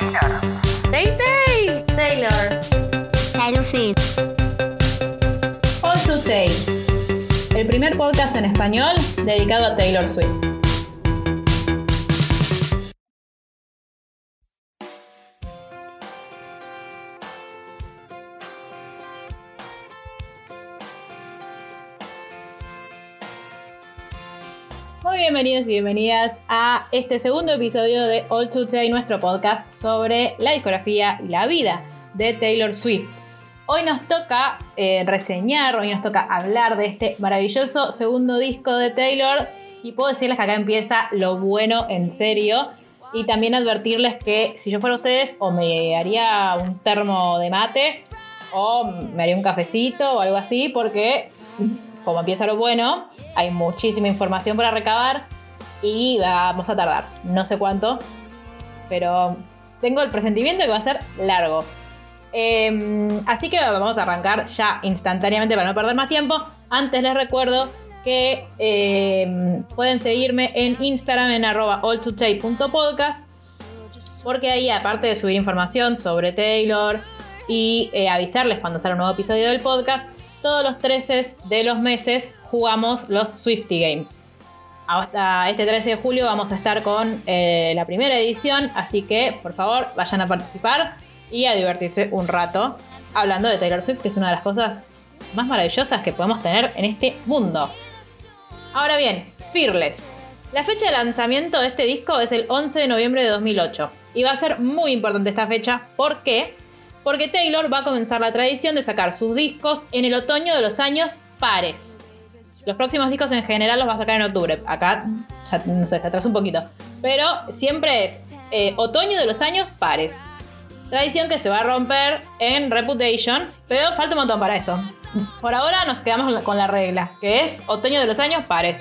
Taylor. Tay Tay. Taylor. Taylor Swift. All to Tay. El primer podcast en español dedicado a Taylor Swift. Bienvenidos y bienvenidas a este segundo episodio de All to Tay, nuestro podcast sobre la discografía y la vida de Taylor Swift. Hoy nos toca eh, reseñar, hoy nos toca hablar de este maravilloso segundo disco de Taylor y puedo decirles que acá empieza lo bueno en serio y también advertirles que si yo fuera ustedes o me haría un termo de mate o me haría un cafecito o algo así porque como empieza lo bueno hay muchísima información para recabar y vamos a tardar, no sé cuánto, pero tengo el presentimiento que va a ser largo. Eh, así que vamos a arrancar ya instantáneamente para no perder más tiempo. Antes les recuerdo que eh, pueden seguirme en Instagram en arroba alltotay.podcast porque ahí aparte de subir información sobre Taylor y eh, avisarles cuando sale un nuevo episodio del podcast, todos los 13 de los meses jugamos los Swifty Games. Hasta este 13 de julio vamos a estar con eh, la primera edición, así que por favor vayan a participar y a divertirse un rato hablando de Taylor Swift, que es una de las cosas más maravillosas que podemos tener en este mundo. Ahora bien, Fearless. La fecha de lanzamiento de este disco es el 11 de noviembre de 2008 y va a ser muy importante esta fecha. ¿Por qué? Porque Taylor va a comenzar la tradición de sacar sus discos en el otoño de los años pares. Los próximos discos en general los va a sacar en octubre. Acá, no sé, se atrasa un poquito. Pero siempre es eh, otoño de los años pares. Tradición que se va a romper en Reputation, pero falta un montón para eso. Por ahora nos quedamos con la regla, que es otoño de los años pares.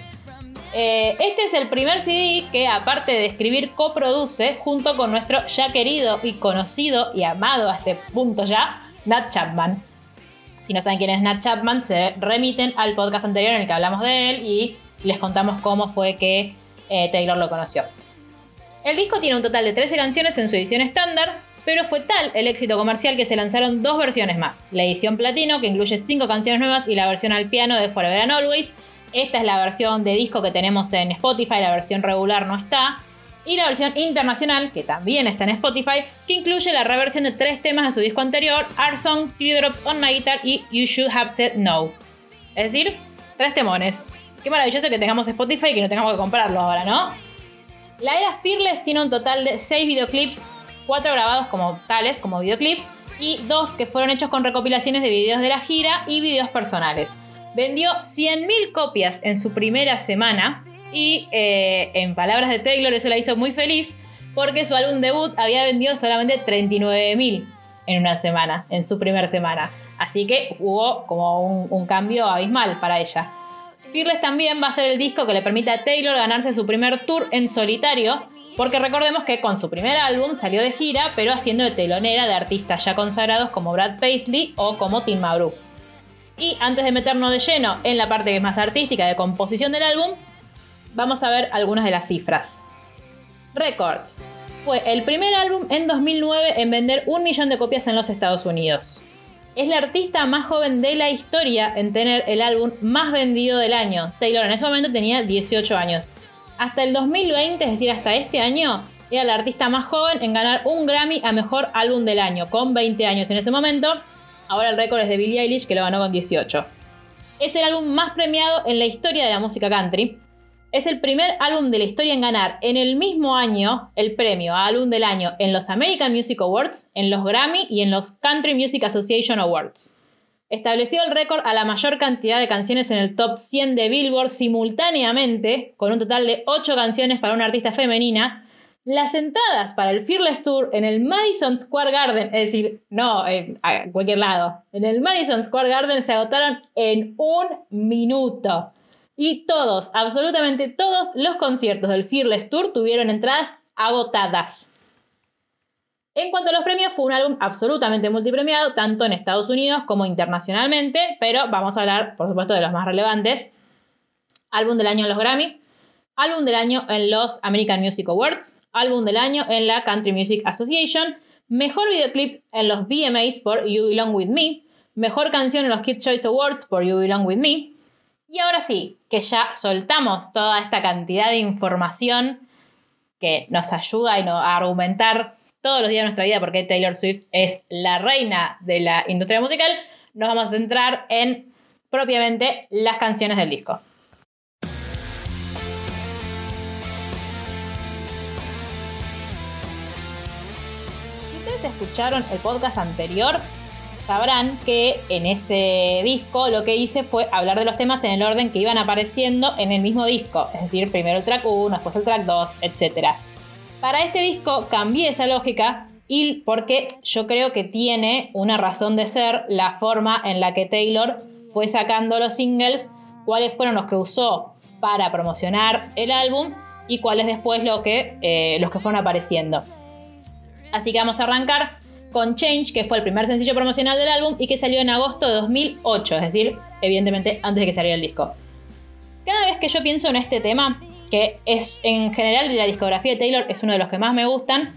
Eh, este es el primer CD que, aparte de escribir, coproduce junto con nuestro ya querido y conocido y amado a este punto ya, Nat Chapman. Si no saben quién es Nat Chapman, se remiten al podcast anterior en el que hablamos de él y les contamos cómo fue que eh, Taylor lo conoció. El disco tiene un total de 13 canciones en su edición estándar, pero fue tal el éxito comercial que se lanzaron dos versiones más. La edición platino, que incluye 5 canciones nuevas, y la versión al piano de Forever and Always. Esta es la versión de disco que tenemos en Spotify, la versión regular no está. Y la versión internacional, que también está en Spotify, que incluye la reversión de tres temas de su disco anterior, Our Song, Teardrops on My Guitar y You Should Have Said No. Es decir, tres temones. Qué maravilloso que tengamos Spotify y que no tengamos que comprarlo ahora, ¿no? La era Fearless tiene un total de 6 videoclips cuatro grabados como tales, como videoclips, y dos que fueron hechos con recopilaciones de videos de la gira y videos personales. Vendió 100.000 copias en su primera semana y eh, en palabras de Taylor eso la hizo muy feliz porque su álbum debut había vendido solamente 39.000 en una semana, en su primera semana. Así que hubo como un, cambio abismal para ella. Fearless también va a ser el disco que le permite a Taylor ganarse su primer tour en solitario, porque recordemos que con su primer álbum salió de gira, pero haciendo de telonera de artistas ya consagrados como Brad Paisley o como Tim McGraw. Y antes de meternos de lleno en la parte que es más artística de composición del álbum, vamos a ver algunas de las cifras. Records. Fue el primer álbum en 2009 en vender un millón de copias en los Estados Unidos. Es la artista más joven de la historia en tener el álbum más vendido del año. Taylor en ese momento tenía 18 años. Hasta el 2020, es decir, hasta este año, era la artista más joven en ganar un Grammy a Mejor Álbum del Año, con 20 años en ese momento. Ahora el récord es de Billie Eilish, que lo ganó con 18. Es el álbum más premiado en la historia de la música country. Es el primer álbum de la historia en ganar en el mismo año el premio a álbum del año en los American Music Awards, en los Grammy y en los Country Music Association Awards. Estableció el récord a la mayor cantidad de canciones en el top 100 de Billboard simultáneamente, con un total de 8 canciones para una artista femenina. Las entradas para el Fearless Tour en el Madison Square Garden, es decir, no en cualquier lado, en el Madison Square Garden se agotaron en un minuto. Y todos, absolutamente todos los conciertos del Fearless Tour tuvieron entradas agotadas. En cuanto a los premios, fue un álbum absolutamente multipremiado, tanto en Estados Unidos como internacionalmente, pero vamos a hablar, por supuesto, de los más relevantes. Álbum del año en los Grammy, álbum del año en los American Music Awards, Álbum del año en la Country Music Association, mejor videoclip en los VMAs por You Belong With Me, mejor canción en los Kids Choice Awards por You Belong With Me. Y ahora sí, que ya soltamos toda esta cantidad de información que nos ayuda a argumentar todos los días de nuestra vida porque Taylor Swift es la reina de la industria musical, nos vamos a centrar en propiamente las canciones del disco. Ustedes escucharon el podcast anterior, sabrán que en ese disco lo que hice fue hablar de los temas en el orden que iban apareciendo en el mismo disco, es decir, primero el track 1, después el track 2, etc. Para este disco cambié esa lógica y porque yo creo que tiene una razón de ser la forma en la que Taylor fue sacando los singles, cuáles fueron los que usó para promocionar el álbum y cuáles después eh, los que fueron apareciendo. Así que vamos a arrancar con Change, que fue el primer sencillo promocional del álbum y que salió en agosto de 2008, es decir, evidentemente antes de que saliera el disco. Cada vez que yo pienso en este tema, que es en general de la discografía de Taylor, es uno de los que más me gustan,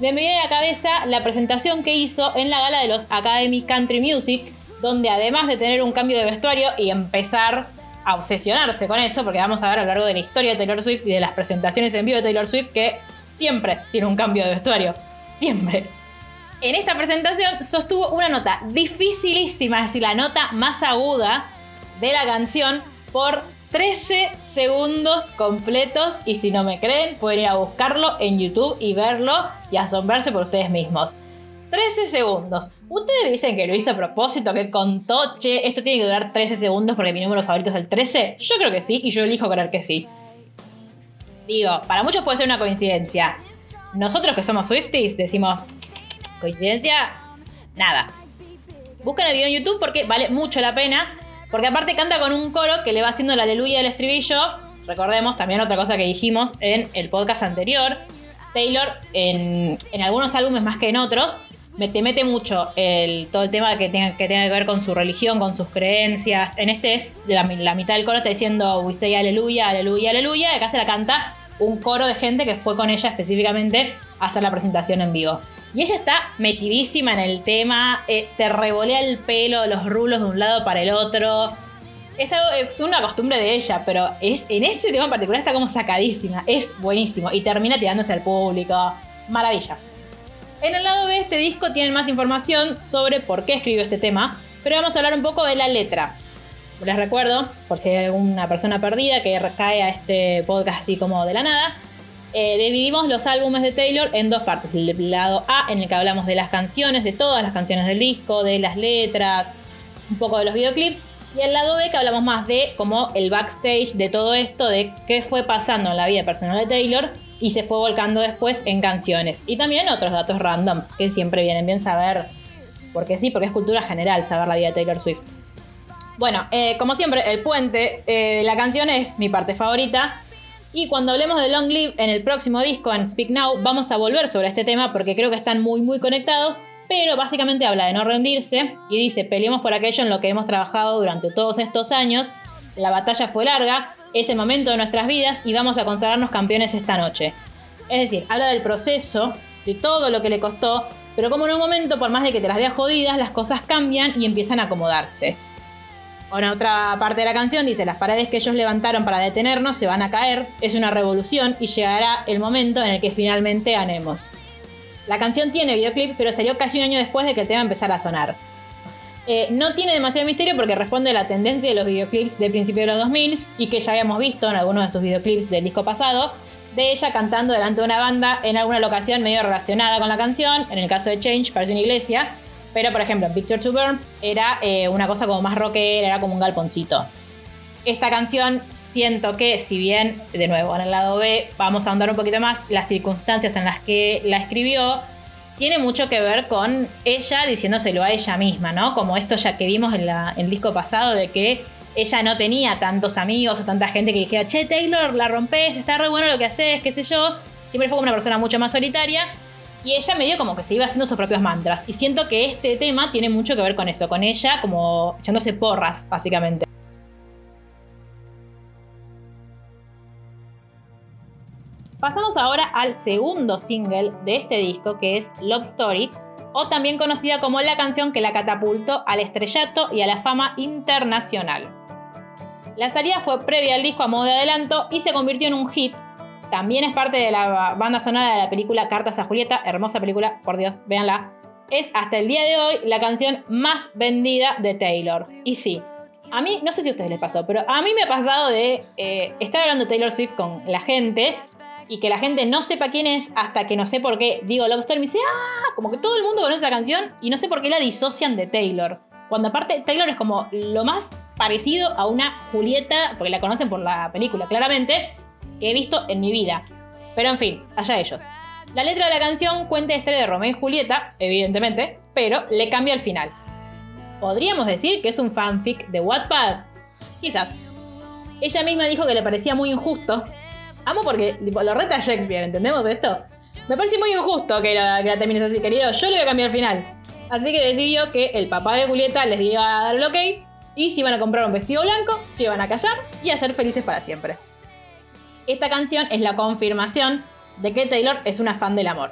me viene a la cabeza la presentación que hizo en la gala de los Academy Country Music, donde además de tener un cambio de vestuario y empezar a obsesionarse con eso, porque vamos a ver a lo largo de la historia de Taylor Swift y de las presentaciones en vivo de Taylor Swift que siempre tiene un cambio de vestuario, En esta presentación sostuvo una nota dificilísima, es decir, la nota más aguda de la canción por 13 segundos completos y si no me creen pueden ir a buscarlo en YouTube y verlo y asombrarse por ustedes mismos. 13 segundos. Ustedes dicen que lo hizo a propósito, que contó, che, esto tiene que durar 13 segundos porque mi número favorito es el 13. Yo creo que sí y yo elijo creer que sí. Digo, para muchos puede ser una coincidencia. Nosotros que somos Swifties decimos, ¿coincidencia? Nada. Busquen el video en YouTube porque vale mucho la pena. Porque aparte canta con un coro que le va haciendo la aleluya del estribillo. Recordemos también otra cosa que dijimos en el podcast anterior. Taylor, en, algunos álbumes más que en otros, te mete mucho el, todo el tema que tenga, que tenga que ver con su religión, con sus creencias. En este es la, la mitad del coro está diciendo We say aleluya, aleluya, aleluya. Acá se la canta un coro de gente que fue con ella específicamente a hacer la presentación en vivo. Y ella está metidísima en el tema, eh, te revolea el pelo, los rulos de un lado para el otro. Es, algo, es una costumbre de ella, pero es, en ese tema en particular está como sacadísima. Es buenísimo. Y termina tirándose al público. Maravilla. En el lado de este disco tienen más información sobre por qué escribió este tema, pero vamos a hablar un poco de la letra. Les recuerdo, por si hay alguna persona perdida que cae a este podcast así como de la nada, eh, dividimos los álbumes de Taylor en dos partes. El lado A, en el que hablamos de las canciones, de todas las canciones del disco, de las letras, un poco de los videoclips. Y el lado B, que hablamos más de como el backstage de todo esto, de qué fue pasando en la vida personal de Taylor y se fue volcando después en canciones. Y también otros datos randoms que siempre vienen bien saber, porque sí, porque es cultura general saber la vida de Taylor Swift. Bueno, eh, como siempre, el puente eh, la canción es mi parte favorita. Y cuando hablemos de Long Live en el próximo disco, en Speak Now, vamos a volver sobre este tema porque creo que están muy, muy conectados. Pero básicamente habla de no rendirse y dice: peleemos por aquello en lo que hemos trabajado durante todos estos años. La batalla fue larga, es el momento de nuestras vidas y vamos a consagrarnos campeones esta noche. Es decir, habla del proceso, de todo lo que le costó, pero como en un momento, por más de que te las veas jodidas, las cosas cambian y empiezan a acomodarse. Ahora, otra parte de la canción dice, las paredes que ellos levantaron para detenernos se van a caer, es una revolución y llegará el momento en el que finalmente ganemos. La canción tiene videoclip, pero salió casi un año después de que el tema empezara a sonar. Eh, no tiene demasiado misterio porque responde a la tendencia de los videoclips de principio de los 2000 y que ya habíamos visto en algunos de sus videoclips del disco pasado, de ella cantando delante de una banda en alguna locación medio relacionada con la canción, en el caso de Change parece una iglesia, pero, por ejemplo, Picture to Burn era eh, una cosa como más rockera, era como un galponcito. Esta canción siento que, si bien, de nuevo, en el lado B, vamos a ahondar un poquito más, las circunstancias en las que la escribió, tiene mucho que ver con ella diciéndoselo a ella misma, ¿no? Como esto ya que vimos en, la, en el disco pasado de que ella no tenía tantos amigos o tanta gente que dijera, che, Taylor, la rompes, está re bueno lo que haces, qué sé yo. Siempre fue como una persona mucho más solitaria y ella medio como que se iba haciendo sus propios mantras. Y siento que este tema tiene mucho que ver con eso, con ella como echándose porras, básicamente. Pasamos ahora al segundo single de este disco, que es Love Story, o también conocida como la canción que la catapultó al estrellato y a la fama internacional. La salida fue previa al disco a modo de adelanto y se convirtió en un hit. También es parte de la banda sonora de la película Cartas a Julieta, hermosa película, por Dios, véanla. Es hasta el día de hoy la canción más vendida de Taylor. Y sí, a mí, no sé si a ustedes les pasó, pero a mí me ha pasado de eh, estar hablando de Taylor Swift con la gente y que la gente no sepa quién es hasta que no sé por qué digo Love Story y dice, ah, como que todo el mundo conoce esa canción y no sé por qué la disocian de Taylor. Cuando aparte Taylor es como lo más parecido a una Julieta, porque la conocen por la película claramente, que he visto en mi vida. Pero en fin, allá ellos. La letra de la canción cuenta la historia de Romeo y Julieta, evidentemente, pero le cambia el final. ¿Podríamos decir que es un fanfic de Wattpad? Quizás. Ella misma dijo que le parecía muy injusto Amo porque lo reta Shakespeare, ¿entendemos esto? Me parece muy injusto que la, que termines así, querido. Yo le voy a cambiar el final. Así que decidió que el papá de Julieta les iba a dar el ok y si iban a comprar un vestido blanco, se iban a casar y a ser felices para siempre. Esta canción es la confirmación de que Taylor es una fan del amor.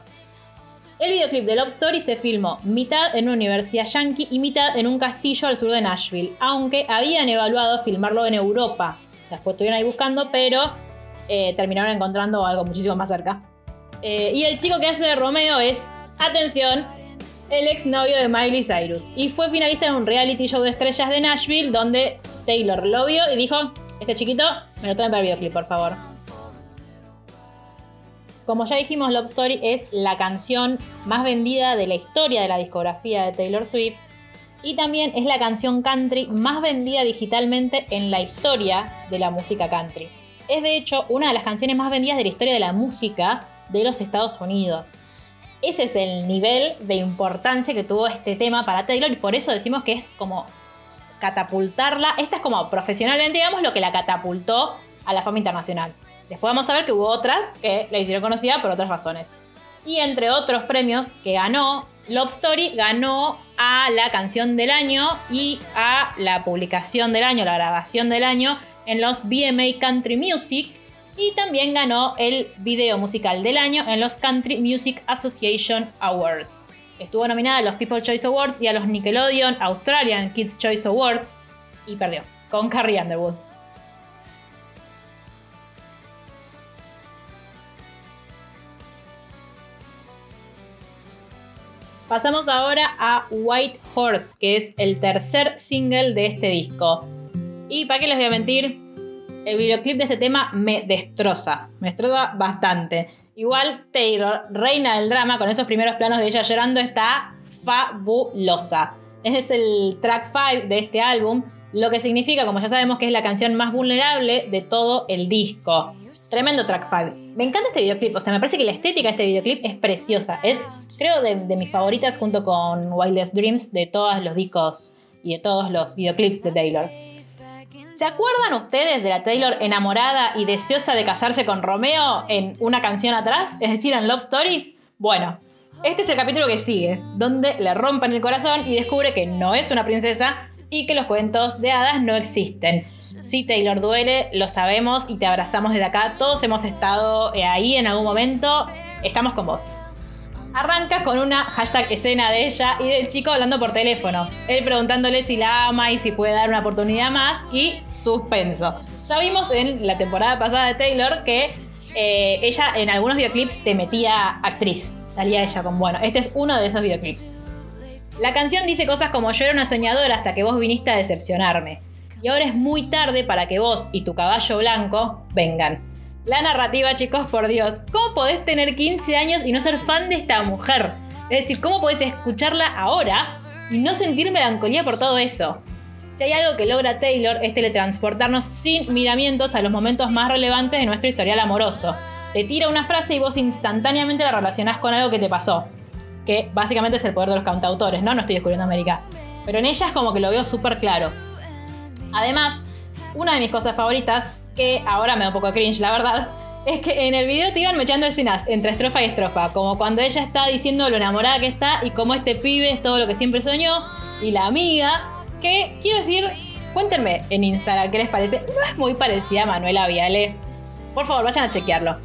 El videoclip de Love Story se filmó mitad en una universidad yankee y mitad en un castillo al sur de Nashville, aunque habían evaluado filmarlo en Europa. O sea, después estuvieron ahí buscando, pero eh, terminaron encontrando algo muchísimo más cerca. Eh, y el chico que hace de Romeo es, atención, el exnovio de Miley Cyrus. Y fue finalista en un reality show de estrellas de Nashville donde Taylor lo vio y dijo, este chiquito, me lo traen para el videoclip, por favor. Como ya dijimos, Love Story es la canción más vendida de la historia de la discografía de Taylor Swift y también es la canción country más vendida digitalmente en la historia de la música country. Es de hecho una de las canciones más vendidas de la historia de la música de los Estados Unidos. Ese es el nivel de importancia que tuvo este tema para Taylor y por eso decimos que es como catapultarla. Esta es como profesionalmente, digamos, lo que la catapultó a la fama internacional. Después vamos a ver que hubo otras que la hicieron conocida por otras razones. Y entre otros premios que ganó, Love Story ganó a la canción del año y a la publicación del año, la grabación del año en los BMA Country Music y también ganó el video musical del año en los Country Music Association Awards. Estuvo nominada a los People Choice Awards y a los Nickelodeon Australian Kids Choice Awards y perdió con Carrie Underwood. Pasamos ahora a White Horse, que es el tercer single de este disco. Y para qué les voy a mentir, el videoclip de este tema me destroza, me destroza bastante. Igual Taylor, reina del drama, con esos primeros planos de ella llorando, está fabulosa. Es el track 5 de este álbum, lo que significa, como ya sabemos, que es la canción más vulnerable de todo el disco. Tremendo track 5. Me encanta este videoclip, o sea, me parece que la estética de este videoclip es preciosa. Es, creo, de, de mis favoritas junto con Wildest Dreams de todos los discos y de todos los videoclips de Taylor. ¿Se acuerdan ustedes de la Taylor enamorada y deseosa de casarse con Romeo en una canción atrás? Es decir, en Love Story. Bueno, este es el capítulo que sigue, donde le rompen el corazón y descubre que no es una princesa y que los cuentos de hadas no existen. Si Taylor duele, lo sabemos y te abrazamos desde acá. Todos hemos estado eh, ahí en algún momento. Estamos con vos. Arranca con una hashtag escena de ella y del chico hablando por teléfono. Él preguntándole si la ama y si puede dar una oportunidad más y suspenso. Ya vimos en la temporada pasada de Taylor que eh, ella en algunos videoclips te metía actriz. Salía ella con, bueno, este es uno de esos videoclips. La canción dice cosas como yo era una soñadora hasta que vos viniste a decepcionarme. Y ahora es muy tarde para que vos y tu caballo blanco vengan. La narrativa, chicos, por Dios. ¿Cómo podés tener 15 años y no ser fan de esta mujer? Es decir, ¿cómo podés escucharla ahora y no sentir melancolía por todo eso? Si hay algo que logra Taylor es teletransportarnos sin miramientos a los momentos más relevantes de nuestro historial amoroso. Te tira una frase y vos instantáneamente la relacionás con algo que te pasó. Que básicamente es el poder de los cantautores, ¿no? No estoy descubriendo América. Pero en ella es como que lo veo súper claro. Además, una de mis cosas favoritas que ahora me da un poco cringe, la verdad, es que en el video te iban mechando escenas entre estrofa y estrofa, como cuando ella está diciendo lo enamorada que está y cómo este pibe es todo lo que siempre soñó, y la amiga, que quiero decir, cuéntenme en Instagram qué les parece, no es muy parecida a Manuela Viale. Por favor, vayan a chequearlo.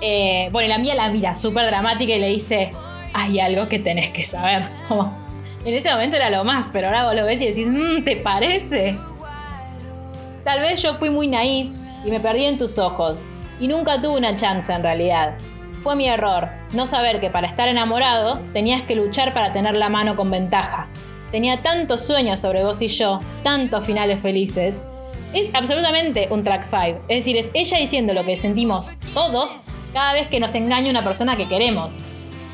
Eh, bueno, y la mía la mira súper dramática y le dice, hay algo que tenés que saber. Como, en ese momento era lo más, pero ahora vos lo ves y decís, "Mm, ¿te parece? Tal vez yo fui muy naif y me perdí en tus ojos. Y nunca tuve una chance en realidad. Fue mi error, no saber que para estar enamorado tenías que luchar para tener la mano con ventaja. Tenía tantos sueños sobre vos y yo, tantos finales felices. Es absolutamente un track 5. Es decir, es ella diciendo lo que sentimos todos cada vez que nos engaña una persona que queremos.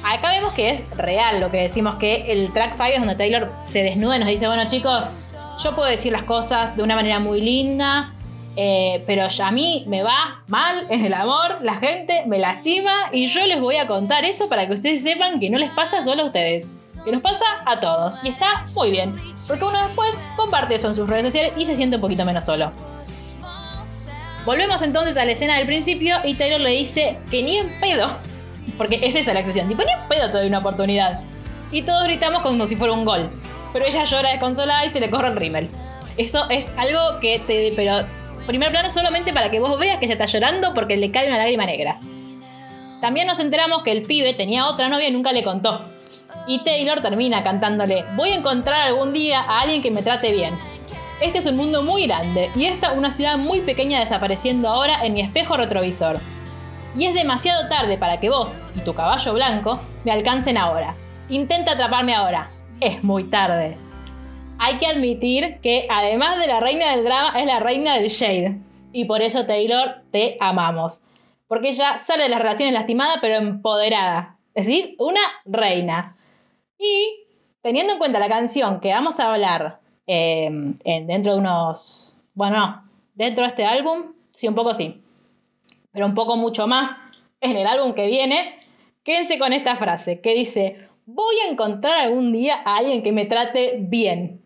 Acá vemos que es real lo que decimos, que el track 5 es donde Taylor se desnuda y nos dice, bueno chicos, yo puedo decir las cosas de una manera muy linda, eh, pero a mí me va mal en el amor, la gente me lastima y yo les voy a contar eso para que ustedes sepan que no les pasa solo a ustedes, que nos pasa a todos. Y está muy bien, porque uno después comparte eso en sus redes sociales y se siente un poquito menos solo. Volvemos entonces a la escena del principio y Taylor le dice que ni en pedo, porque es esa la expresión, tipo ni pedo te doy una oportunidad. Y todos gritamos como si fuera un gol. Pero ella llora desconsolada y se le corre el rímel. Eso es algo que te... Pero primer plano solamente para que vos veas que se está llorando porque le cae una lágrima negra. También nos enteramos que el pibe tenía otra novia y nunca le contó. Y Taylor termina cantándole, voy a encontrar algún día a alguien que me trate bien. Este es un mundo muy grande y esta una ciudad muy pequeña desapareciendo ahora en mi espejo retrovisor. Y es demasiado tarde para que vos y tu caballo blanco me alcancen ahora. Intenta atraparme ahora. Es muy tarde. Hay que admitir que además de la reina del drama es la reina del shade. Y por eso Taylor te amamos. Porque ella sale de las relaciones lastimada pero empoderada. Es decir, una reina. Y teniendo en cuenta la canción que vamos a hablar eh, en- dentro de unos... Bueno, no. Dentro de este álbum, sí, un poco sí. Pero un poco mucho más en el álbum que viene. Quédense con esta frase que dice, voy a encontrar algún día a alguien que me trate bien.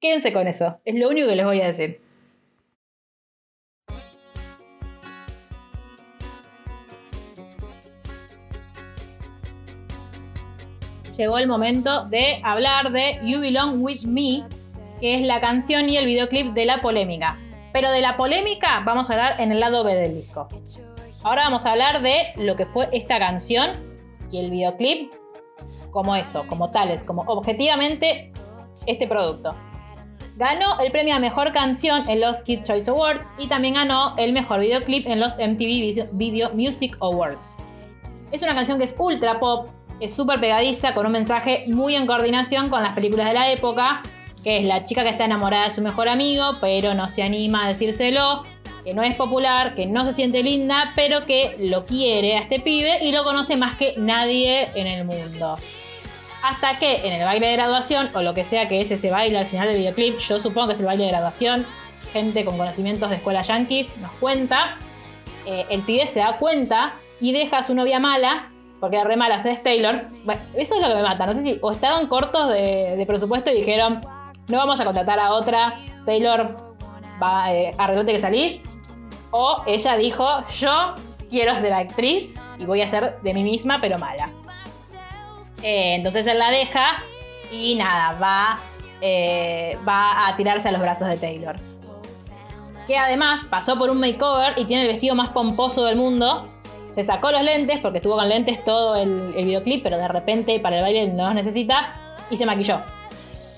Quédense con eso. Es lo único que les voy a decir. Llegó el momento de hablar de You Belong With Me, que es la canción y el videoclip de la polémica. Pero de la polémica vamos a hablar en el lado B del disco. Ahora vamos a hablar de lo que fue esta canción y el videoclip como eso, como tales, como objetivamente este producto. Ganó el premio a Mejor Canción en los Kid Choice Awards y también ganó el Mejor Videoclip en los MTV Video Music Awards. Es una canción que es ultra pop, es súper pegadiza, con un mensaje muy en coordinación con las películas de la época, que es la chica que está enamorada de su mejor amigo, pero no se anima a decírselo, que no es popular, que no se siente linda, pero que lo quiere a este pibe y lo conoce más que nadie en el mundo. Hasta que en el baile de graduación, o lo que sea que es ese baile al final del videoclip, yo supongo que es el baile de graduación, gente con conocimientos de escuela yankees nos cuenta, eh, el pibe se da cuenta y deja a su novia mala, porque la re mala es Taylor. Bueno, eso es lo que me mata, no sé si o estaban cortos de presupuesto y dijeron, no vamos a contratar a otra, Taylor, va, eh, arreglate que salís, o ella dijo, yo quiero ser actriz y voy a ser de mí misma, pero mala. Eh, entonces él la deja y nada, va, eh, va a tirarse a los brazos de Taylor. Que además pasó por un makeover y tiene el vestido más pomposo del mundo. Se sacó los lentes porque estuvo con lentes todo el, el videoclip, pero de repente para el baile no los necesita y se maquilló.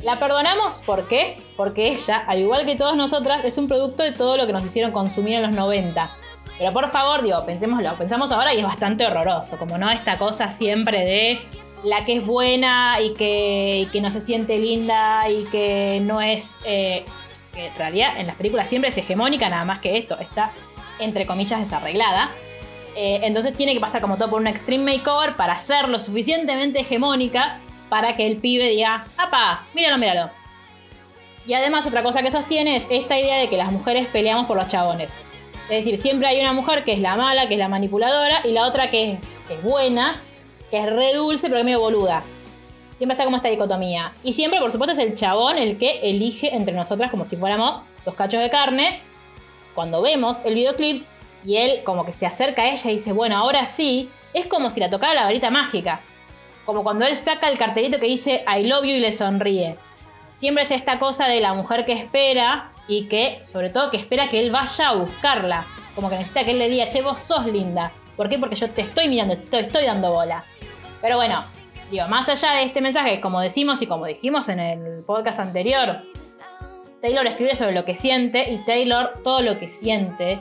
La perdonamos, ¿por qué? Porque ella, al igual que todas nosotras, es un producto de todo lo que nos hicieron consumir en los 90. Pero por favor, digo, pensémoslo, pensamos ahora y es bastante horroroso, como no esta cosa siempre de la que es buena y que, que no se siente linda y que no es... eh, que en realidad en las películas siempre es hegemónica, nada más que esto, está entre comillas desarreglada. Eh, entonces tiene que pasar como todo por un extreme makeover para ser lo suficientemente hegemónica para que el pibe diga, ¡apa! Míralo, míralo. Y además otra cosa que sostiene es esta idea de que las mujeres peleamos por los chabones. Es decir, siempre hay una mujer que es la mala, que es la manipuladora, y la otra que es, buena, que es re dulce, pero que es medio boluda. Siempre está como esta dicotomía. Y siempre, por supuesto, es el chabón el que elige entre nosotras como si fuéramos dos cachos de carne. Cuando vemos el videoclip y él como que se acerca a ella y dice, bueno, ahora sí, es como si la tocara la varita mágica. Como cuando él saca el cartelito que dice I love you y le sonríe. Siempre es esta cosa de la mujer que espera y que, sobre todo, que espera que él vaya a buscarla. Como que necesita que él le diga, che, vos sos linda. ¿Por qué? Porque yo te estoy mirando, te estoy dando bola. Pero bueno, digo, más allá de este mensaje, como decimos y como dijimos en el podcast anterior, Taylor escribe sobre lo que siente y Taylor todo lo que siente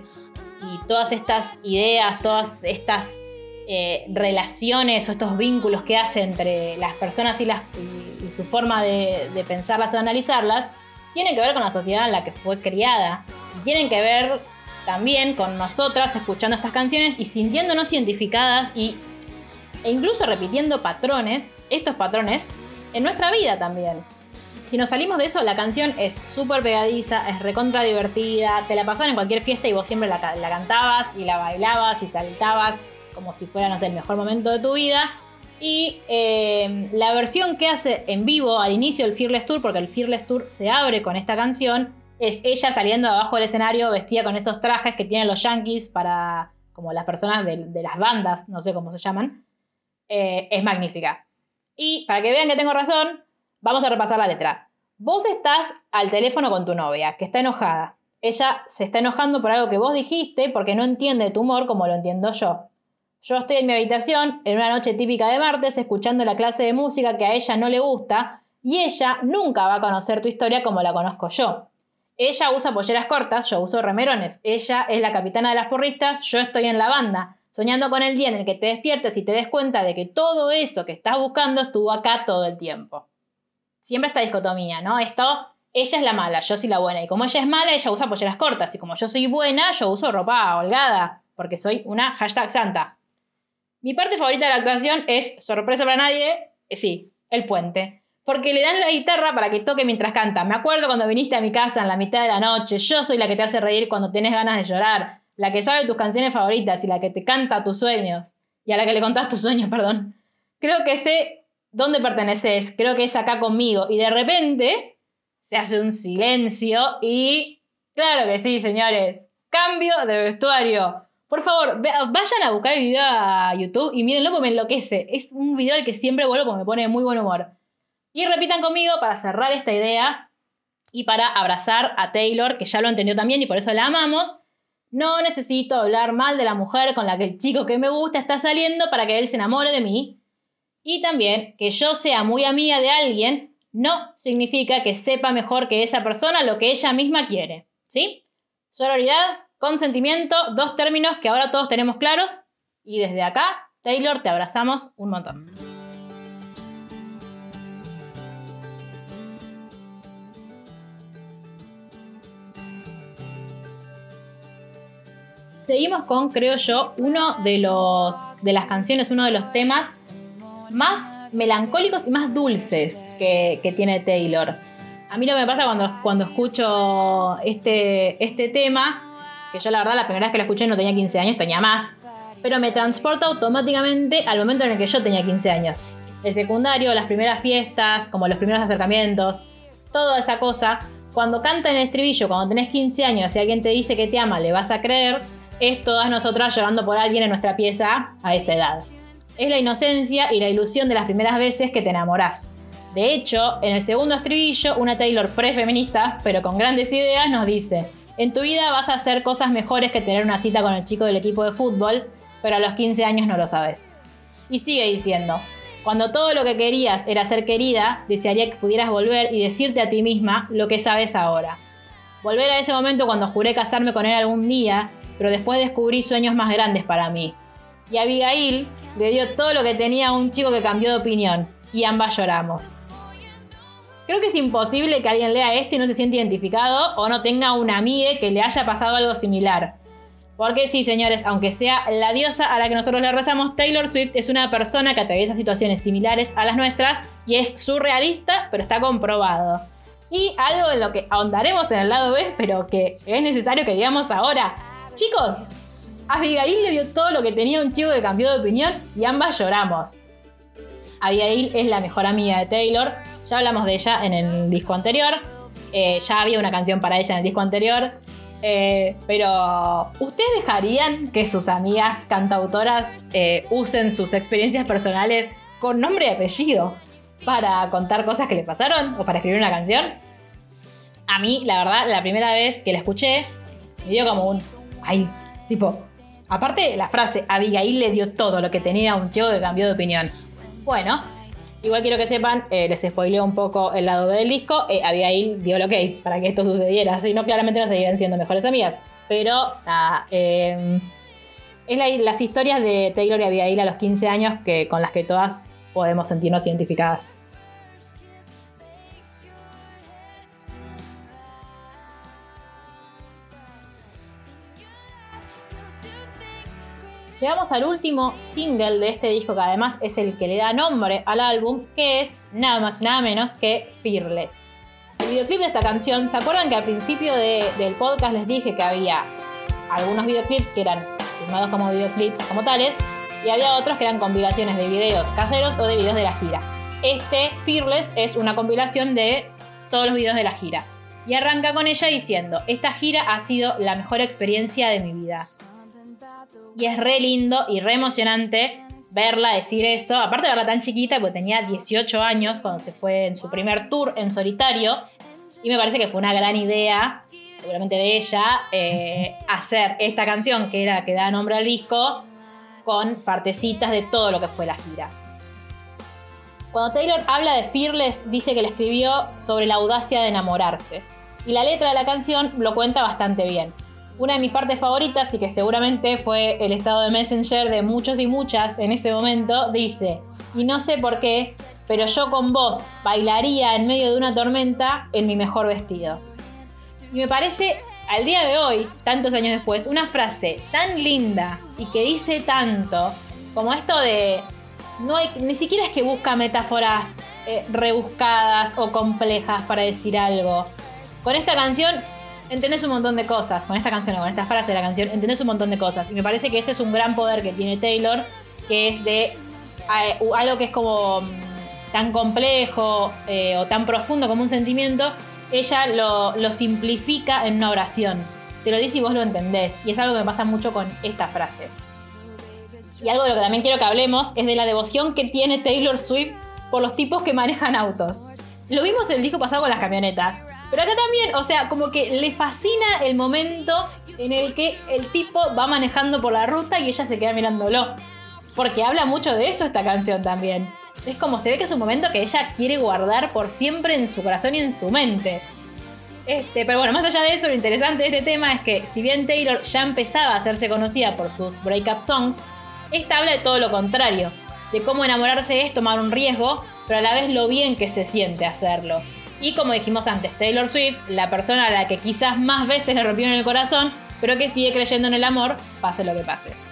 y todas estas ideas, todas estas eh, relaciones o estos vínculos que hace entre las personas y, su forma de, de, pensarlas o analizarlas, tienen que ver con la sociedad en la que fue criada. Y tienen que ver también con nosotras escuchando estas canciones y sintiéndonos identificadas y, e incluso repitiendo patrones, estos patrones, en nuestra vida también. Si nos salimos de eso, la canción es súper pegadiza, es recontra divertida, te la pasaban en cualquier fiesta y vos siempre la, la cantabas y la bailabas y saltabas como si fuera, no sé, el mejor momento de tu vida. Y eh, la versión que hace en vivo al inicio del Fearless Tour, porque el Fearless Tour se abre con esta canción, es ella saliendo abajo del escenario vestida con esos trajes que tienen los yankees para, como las personas de, de las bandas, no sé cómo se llaman. Eh, es magnífica. Y para que vean que tengo razón, vamos a repasar la letra. Vos estás al teléfono con tu novia, que está enojada. Ella se está enojando por algo que vos dijiste porque no entiende tu humor como lo entiendo yo. Yo estoy en mi habitación en una noche típica de martes escuchando la clase de música que a ella no le gusta y ella nunca va a conocer tu historia como la conozco yo. Ella usa polleras cortas, yo uso remerones. Ella es la capitana de las porristas, yo estoy en la banda, soñando con el día en el que te despiertes y te des cuenta de que todo esto que estás buscando estuvo acá todo el tiempo. Siempre esta dicotomía, ¿no? Esto, ella es la mala, yo soy la buena. Y como ella es mala, ella usa polleras cortas. Y como yo soy buena, yo uso ropa holgada, porque soy una hashtag santa. Mi parte favorita de la actuación es, sorpresa para nadie, eh, sí, el puente. Porque le dan la guitarra para que toque mientras canta. Me acuerdo cuando viniste a mi casa en la mitad de la noche. Yo soy la que te hace reír cuando tienes ganas de llorar. La que sabe tus canciones favoritas y la que te canta tus sueños. Y a la que le contás tus sueños, perdón. Creo que sé dónde perteneces. Creo que es acá conmigo. Y de repente se hace un silencio y... Claro que sí, señores. Cambio de vestuario. Por favor, vayan a buscar el video a YouTube y mírenlo porque me enloquece. Es un video al que siempre vuelvo porque me pone de muy buen humor. Y repitan conmigo para cerrar esta idea y para abrazar a Taylor, que ya lo entendió también y por eso la amamos. No necesito hablar mal de la mujer con la que el chico que me gusta está saliendo para que él se enamore de mí. Y también que yo sea muy amiga de alguien no significa que sepa mejor que esa persona lo que ella misma quiere. ¿Sí? Sororidad, consentimiento, dos términos que ahora todos tenemos claros. Y desde acá, Taylor, te abrazamos un montón. Seguimos con, creo yo, uno de los de las canciones, uno de los temas más melancólicos y más dulces que, que tiene Taylor. A mí lo que me pasa cuando, cuando escucho este, este tema que yo la verdad la primera vez que la escuché no tenía 15 años, tenía más, pero me transporta automáticamente al momento en el que yo tenía 15 años. El secundario, las primeras fiestas, como los primeros acercamientos, toda esa cosa. Cuando canta en el estribillo, cuando tenés 15 años y alguien te dice que te ama, le vas a creer, es todas nosotras llorando por alguien en nuestra pieza a esa edad. Es la inocencia y la ilusión de las primeras veces que te enamorás. De hecho, en el segundo estribillo, una Taylor pre-feminista, pero con grandes ideas, nos dice: en tu vida vas a hacer cosas mejores que tener una cita con el chico del equipo de fútbol, pero a los 15 años no lo sabes. Y sigue diciendo, cuando todo lo que querías era ser querida, desearía que pudieras volver y decirte a ti misma lo que sabes ahora. Volver a ese momento cuando juré casarme con él algún día, pero después descubrí sueños más grandes para mí. Y Abigail le dio todo lo que tenía a un chico que cambió de opinión, y ambas lloramos. Creo que es imposible que alguien lea esto y no se sienta identificado o no tenga una amiga que le haya pasado algo similar. Porque sí, señores, aunque sea la diosa a la que nosotros le rezamos, Taylor Swift es una persona que atraviesa situaciones similares a las nuestras y es surrealista, pero está comprobado. Y algo de lo que ahondaremos en el lado B, pero que es necesario que digamos ahora. Chicos, Abigail le dio todo lo que tenía un chico que cambió de opinión y ambas lloramos. Abigail es la mejor amiga de Taylor. Ya hablamos de ella en el disco anterior. Eh, ya había una canción para ella en el disco anterior. Eh, pero, ¿ustedes dejarían que sus amigas cantautoras eh, usen sus experiencias personales con nombre y apellido para contar cosas que le pasaron o para escribir una canción? A mí, la verdad, la primera vez que la escuché, me dio como un. Ay, tipo, Aparte, la frase Abigail le dio todo lo que tenía a un chico que cambió de opinión. Bueno, igual quiero que sepan, eh, les spoileo un poco el lado del disco. eh, Abigail dio el ok para que esto sucediera. Si no, claramente no seguirían siendo mejores amigas. Pero, nada, eh, es la- las historias de Taylor y Abigail a los 15 años que, con las que todas podemos sentirnos identificadas. Llegamos al último single de este disco, que además es el que le da nombre al álbum, que es nada más y nada menos que Fearless. El videoclip de esta canción, ¿se acuerdan que al principio de- del podcast les dije que había algunos videoclips que eran filmados como videoclips como tales, y había otros que eran compilaciones de videos caseros o de videos de la gira? Este Fearless es una compilación de todos los videos de la gira. Y arranca con ella diciendo, esta gira ha sido la mejor experiencia de mi vida. Y es re lindo y re emocionante verla decir eso. Aparte de verla tan chiquita, porque tenía 18 años cuando se fue en su primer tour en solitario. Y me parece que fue una gran idea, seguramente de ella, eh, hacer esta canción que era la que da nombre al disco, con partecitas de todo lo que fue la gira. Cuando Taylor habla de Fearless, dice que le escribió sobre la audacia de enamorarse. Y la letra de la canción lo cuenta bastante bien. Una de mis partes favoritas, y que seguramente fue el estado de Messenger de muchos y muchas en ese momento, dice, y no sé por qué, pero yo con vos bailaría en medio de una tormenta en mi mejor vestido. Y me parece, al día de hoy, tantos años después, una frase tan linda y que dice tanto, como esto de, no hay, ni siquiera es que busca metáforas eh, rebuscadas o complejas para decir algo. Con esta canción entendés un montón de cosas. Con esta canción o con estas frases de la canción entendés un montón de cosas. Y me parece que ese es un gran poder que tiene Taylor, que es de eh, algo que es como mm, tan complejo eh, o tan profundo como un sentimiento, ella lo, simplifica en una oración. Te lo dice y vos lo entendés. Y es algo que me pasa mucho con esta frase. Y algo de lo que también quiero que hablemos es de la devoción que tiene Taylor Swift por los tipos que manejan autos. Lo vimos el disco pasado con las camionetas. Pero acá también, o sea, como que le fascina el momento en el que el tipo va manejando por la ruta y ella se queda mirándolo. Porque habla mucho de eso esta canción también. Es como se ve que es un momento que ella quiere guardar por siempre en su corazón y en su mente. Este, pero bueno, más allá de eso, lo interesante de este tema es que si bien Taylor ya empezaba a hacerse conocida por sus breakup songs, esta habla de todo lo contrario, de cómo enamorarse es tomar un riesgo, pero a la vez lo bien que se siente hacerlo. Y como dijimos antes, Taylor Swift, la persona a la que quizás más veces le rompieron el corazón, pero que sigue creyendo en el amor, pase lo que pase.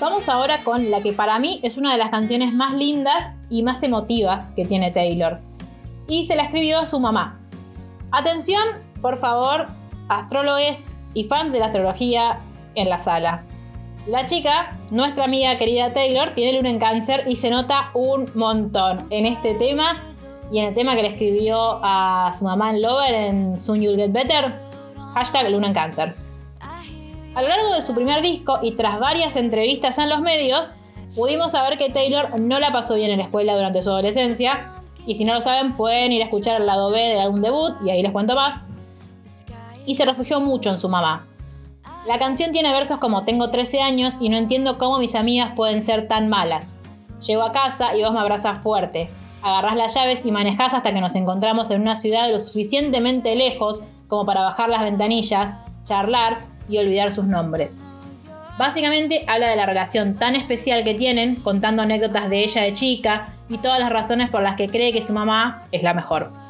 Vamos ahora con la que para mí es una de las canciones más lindas y más emotivas que tiene Taylor. Y se la escribió a su mamá. Atención, por favor, astrólogos y fans de la astrología en la sala. La chica, nuestra amiga querida Taylor, tiene luna en cáncer y se nota un montón en este tema y en el tema que le escribió a su mamá en Lover en Soon You'll Get Better. Hashtag luna en cáncer. A lo largo de su primer disco y tras varias entrevistas en los medios, pudimos saber que Taylor no la pasó bien en la escuela durante su adolescencia. Y si no lo saben, pueden ir a escuchar el lado B del álbum debut y ahí les cuento más. Y se refugió mucho en su mamá. La canción tiene versos como Tengo 13 años y no entiendo cómo mis amigas pueden ser tan malas. Llego a casa y vos me abrazás fuerte. Agarrás las llaves y manejás hasta que nos encontramos en una ciudad lo suficientemente lejos como para bajar las ventanillas, charlar y olvidar sus nombres. Básicamente habla de la relación tan especial que tienen, contando anécdotas de ella de chica y todas las razones por las que cree que su mamá es la mejor.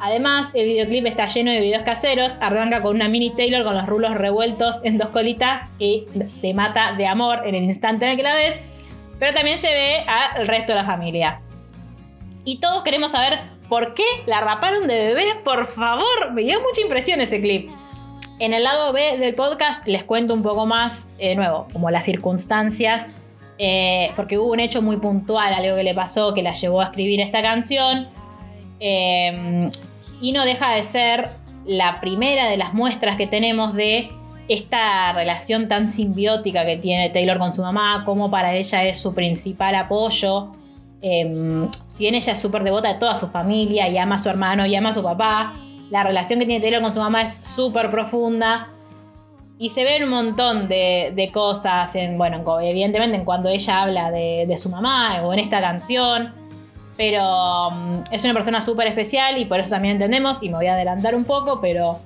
Además, el videoclip está lleno de videos caseros, arranca con una mini Taylor con los rulos revueltos en dos colitas y te mata de amor en el instante en el que la ves, pero también se ve al resto de la familia. Y todos queremos saber por qué la raparon de bebé, por favor, me dio mucha impresión ese clip. En el lado B del podcast les cuento un poco más, eh, de nuevo, como las circunstancias, eh, porque hubo un hecho muy puntual, algo que le pasó que la llevó a escribir esta canción. Eh, y no deja de ser la primera de las muestras que tenemos de esta relación tan simbiótica que tiene Taylor con su mamá, como para ella es su principal apoyo. Em, si bien ella es súper devota de toda su familia y ama a su hermano y ama a su papá, la relación que tiene Taylor con su mamá es súper profunda. Y se ven un montón de, cosas, en, bueno, evidentemente en cuando ella habla de, su mamá o en esta canción. Pero mm, es una persona súper especial y por eso también entendemos, y me voy a adelantar un poco, pero,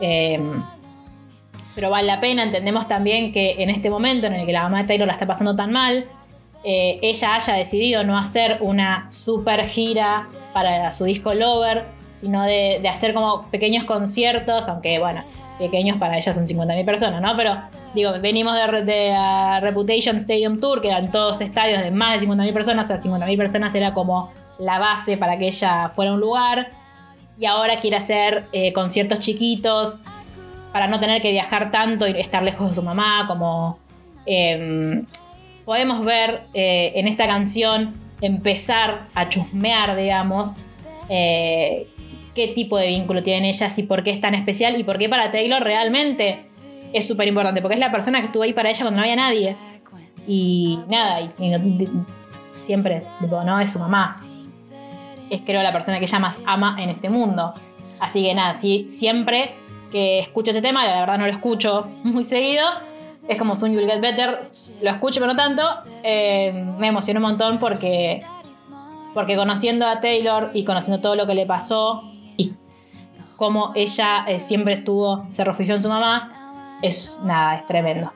em, pero vale la pena. Entendemos también que en este momento en el que la mamá de Taylor la está pasando tan mal, eh, ella haya decidido no hacer una super gira para su disco Lover, sino de, hacer como pequeños conciertos, aunque bueno, pequeños para ella son 50.000 personas, ¿no? Pero digo, venimos de, Reputation Stadium Tour, que eran todos estadios de más de 50.000 personas, o sea, 50.000 personas era como la base para que ella fuera un lugar, y ahora quiere hacer eh, conciertos chiquitos para no tener que viajar tanto y estar lejos de su mamá, como em, podemos ver eh, en esta canción empezar a chusmear, digamos, eh, qué tipo de vínculo tienen ellas y por qué es tan especial y por qué para Taylor realmente es súper importante, porque es la persona que estuvo ahí para ella cuando no había nadie. Y nada, y, siempre, no, es su mamá. Es creo la persona que ella más ama en este mundo. Así que nada, siempre que escucho este tema, la verdad no lo escucho muy seguido, es como Soon You'll Get Better, lo escucho pero no tanto, eh, me emociona un montón porque, porque conociendo a Taylor y conociendo todo lo que le pasó, como ella eh, siempre estuvo, se refugió en su mamá, es nada, es tremendo.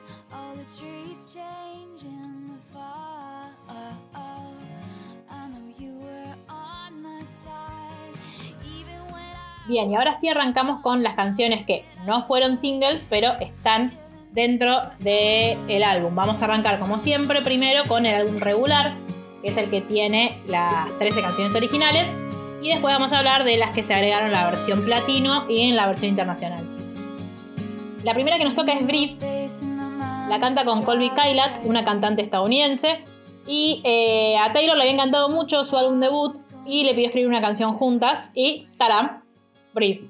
Bien, y ahora sí arrancamos con las canciones que no fueron singles, pero están dentro del álbum. Vamos a arrancar como siempre primero con el álbum regular, que es el que tiene las 13 canciones originales. Y después vamos a hablar de las que se agregaron la versión platino y en la versión internacional. La primera que nos toca es Brief. La canta con Colby Kylat, una cantante estadounidense. Y eh, a Taylor le había encantado mucho su álbum debut y le pidió escribir una canción juntas. Y ¡taram! Brief.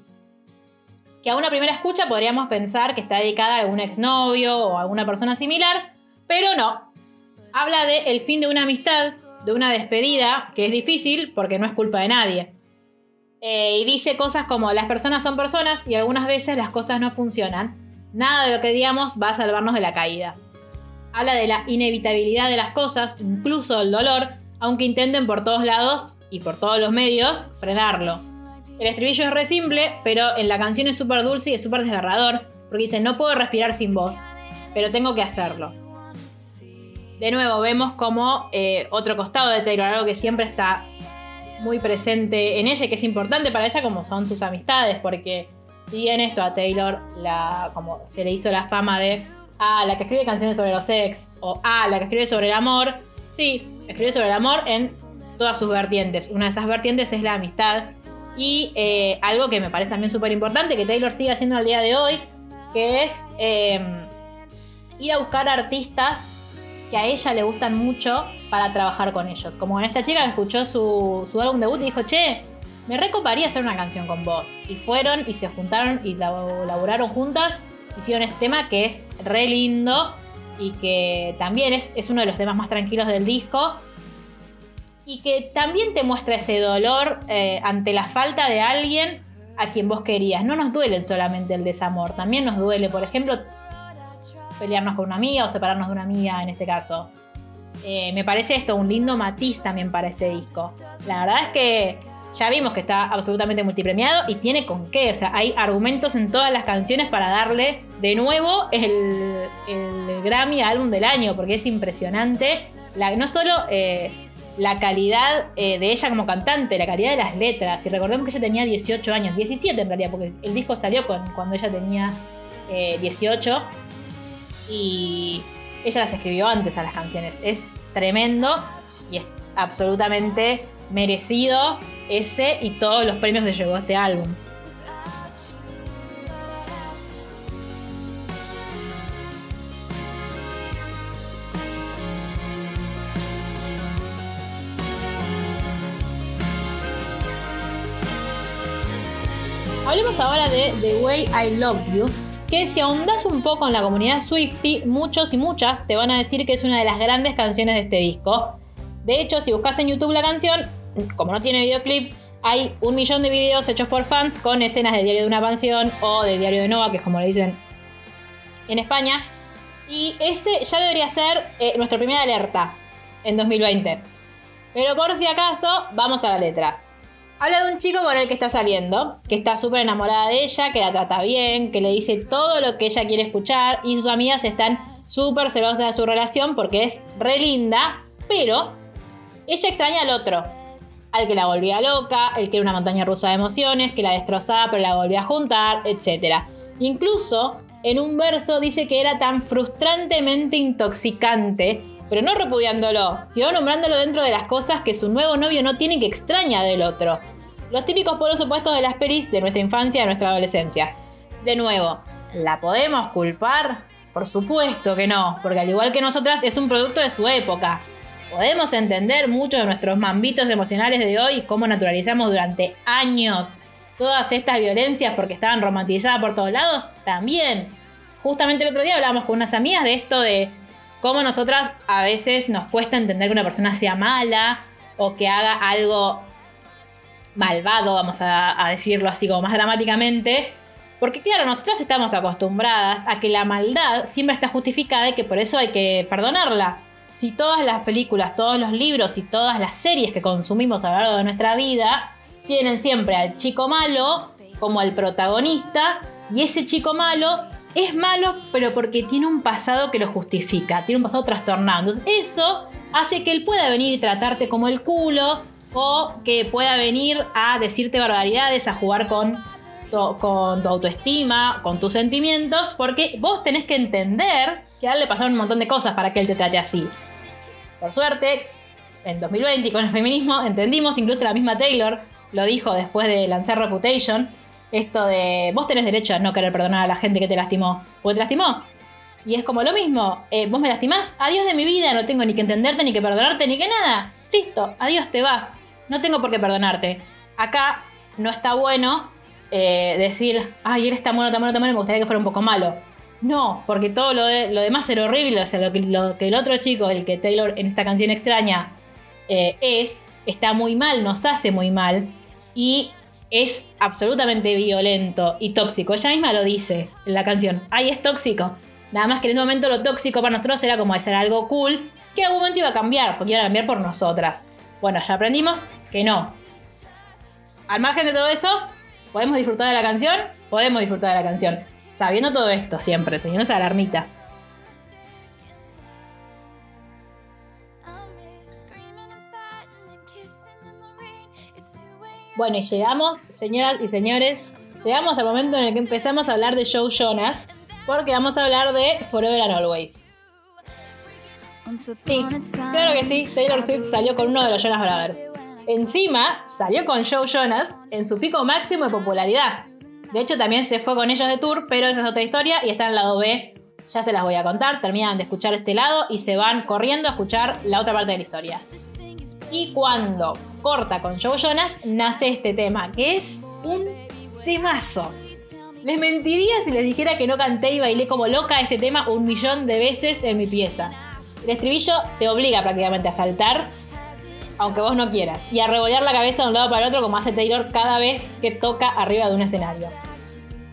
Que a una primera escucha podríamos pensar que está dedicada a algún exnovio o a alguna persona similar, pero no. Habla de el fin de una amistad de una despedida, que es difícil porque no es culpa de nadie. Eh, y dice cosas como las personas son personas y algunas veces las cosas no funcionan. Nada de lo que digamos va a salvarnos de la caída. Habla de la inevitabilidad de las cosas, incluso el dolor, aunque intenten por todos lados y por todos los medios frenarlo. El estribillo es re simple, pero en la canción es súper dulce y es súper desgarrador, porque dice, no puedo respirar sin vos, pero tengo que hacerlo de nuevo vemos como eh, otro costado de Taylor, algo que siempre está muy presente en ella y que es importante para ella como son sus amistades, porque si bien esto a Taylor la, como se le hizo la fama de ah, la que escribe canciones sobre los sex o ah, la que escribe sobre el amor, sí, escribe sobre el amor en todas sus vertientes. Una de esas vertientes es la amistad y eh, algo que me parece también súper importante que Taylor sigue haciendo al día de hoy, que es eh, ir a buscar artistas que a ella le gustan mucho para trabajar con ellos. Como en esta chica que escuchó su, su álbum debut y dijo, che, me recoparía hacer una canción con vos. Y fueron y se juntaron y laburaron juntas. Hicieron este tema que es re lindo y que también es, es uno de los temas más tranquilos del disco. Y que también te muestra ese dolor eh, ante la falta de alguien a quien vos querías. No nos duele solamente el desamor, también nos duele, por ejemplo, pelearnos con una amiga o separarnos de una amiga en este caso. Eh, me parece esto un lindo matiz también para ese disco. La verdad es que ya vimos que está absolutamente multipremiado y tiene con qué. O sea, hay argumentos en todas las canciones para darle de nuevo el, Grammy álbum del año, porque es impresionante. No solo eh, la calidad eh, de ella como cantante, la calidad de las letras. Y recordemos que ella tenía 18 años, 17 en realidad, porque el disco salió cuando ella tenía 18 y ella las escribió antes a las canciones. Es tremendo y es absolutamente merecido ese y todos los premios que llegó este álbum. Hablemos ahora de The Way I Love You, que si ahondas un poco en la comunidad Swifty, muchos y muchas te van a decir que es una de las grandes canciones de este disco. De hecho, si buscas en YouTube la canción, como no tiene videoclip, hay un millón de videos hechos por fans con escenas de Diario de una Canción o de Diario de Nova, que es como le dicen en España. Y ese ya debería ser eh, nuestra primera alerta en 2020. Pero por si acaso, vamos a la letra. Habla de un chico con el que está saliendo, que está súper enamorada de ella, que la trata bien, que le dice todo lo que ella quiere escuchar y sus amigas están súper celosas de su relación porque es re linda, pero ella extraña al otro, al que la volvía loca, el que era una montaña rusa de emociones, que la destrozaba pero la volvía a juntar, etc. Incluso en un verso dice que era tan frustrantemente intoxicante, pero no repudiándolo, sino nombrándolo dentro de las cosas que su nuevo novio no tiene que extraña del otro. Los típicos polos opuestos de las peris de nuestra infancia de nuestra adolescencia. De nuevo, ¿la podemos culpar? Por supuesto que no, porque al igual que nosotras es un producto de su época. ¿Podemos entender muchos de nuestros mambitos emocionales de hoy cómo naturalizamos durante años todas estas violencias porque estaban romantizadas por todos lados? También. Justamente el otro día hablábamos con unas amigas de esto de cómo nosotras a veces nos cuesta entender que una persona sea mala o que haga algo malvado, vamos a, decirlo así como más dramáticamente. Porque claro, nosotras estamos acostumbradas a que la maldad siempre está justificada y que por eso hay que perdonarla si todas las películas, todos los libros y todas las series que consumimos a lo largo de nuestra vida tienen siempre al chico malo como el protagonista y ese chico malo es malo pero porque tiene un pasado que lo justifica, tiene un pasado trastornado. Entonces eso hace que él pueda venir y tratarte como el culo o que pueda venir a decirte barbaridades, a jugar con con tu autoestima, con tus sentimientos, porque vos tenés que entender que a él le pasaron un montón de cosas para que él te trate así. Por suerte, en 2020 con el feminismo entendimos, incluso la misma Taylor lo dijo después de lanzar Reputation, esto de vos tenés derecho a no querer perdonar a la gente que te lastimó, o te lastimó. Y es como lo mismo, eh, vos me lastimás, adiós de mi vida, no tengo ni que entenderte, ni que perdonarte, ni que nada. Listo, adiós, te vas. No tengo por qué perdonarte. Acá no está bueno eh, decir, ay, eres tan bueno, tan bueno, tan bueno, me gustaría que fuera un poco malo. No, porque todo lo, lo demás era horrible. O sea, lo que, lo que, el otro chico, el que Taylor en esta canción extraña eh, es, está muy mal, nos hace muy mal. Y es absolutamente violento y tóxico. Ella misma lo dice en la canción. Ay, es tóxico. Nada más que en ese momento lo tóxico para nosotros era como hacer algo cool, que en algún momento iba a cambiar, porque iba a cambiar por nosotras. Bueno, ya aprendimos que no. Al margen de todo eso, ¿podemos disfrutar de la canción? Podemos disfrutar de la canción. Sabiendo todo esto siempre, teniendo esa alarmita. Bueno, y llegamos, señoras y señores, llegamos al momento en el que empezamos a hablar de Joe Jonas, porque vamos a hablar de Forever and Always. Sí, claro que sí, Taylor Swift salió con uno de los Jonas Brothers. Encima, salió con Joe Jonas en su pico máximo de popularidad. De hecho, también se fue con ellos de tour, pero esa es otra historia y está en el lado B. Ya se las voy a contar. Terminan de escuchar este lado y se van corriendo a escuchar la otra parte de la historia. Y cuando corta con Joe Jonas, nace este tema, que es un temazo. Les mentiría si les dijera que no canté y bailé como loca este tema un millón de veces en mi pieza. El estribillo te obliga prácticamente a saltar aunque vos no quieras, y a revolear la cabeza de un lado para el otro como hace Taylor cada vez que toca arriba de un escenario.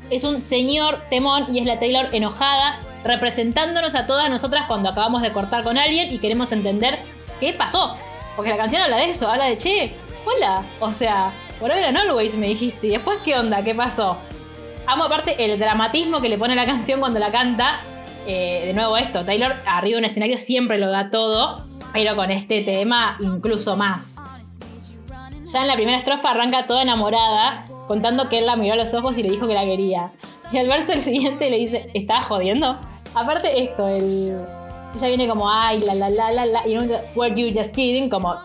Es un señor temón y es la Taylor enojada, representándonos a todas nosotras cuando acabamos de cortar con alguien y queremos entender qué pasó. Porque la canción habla de eso, habla de, che, hola, o sea, Forever and Always me dijiste, y después qué onda, qué pasó. Amo aparte el dramatismo que le pone la canción cuando la canta. Eh, de nuevo esto, Taylor arriba de un escenario siempre lo da todo pero con este tema incluso más. Ya en la primera estrofa arranca toda enamorada, contando que él la miró a los ojos y le dijo que la quería. Y al verso el siguiente le dice, ¿estás jodiendo? Aparte esto, el... ella viene como, ay, la, la, la, la, la, y un, were you just kidding? Como,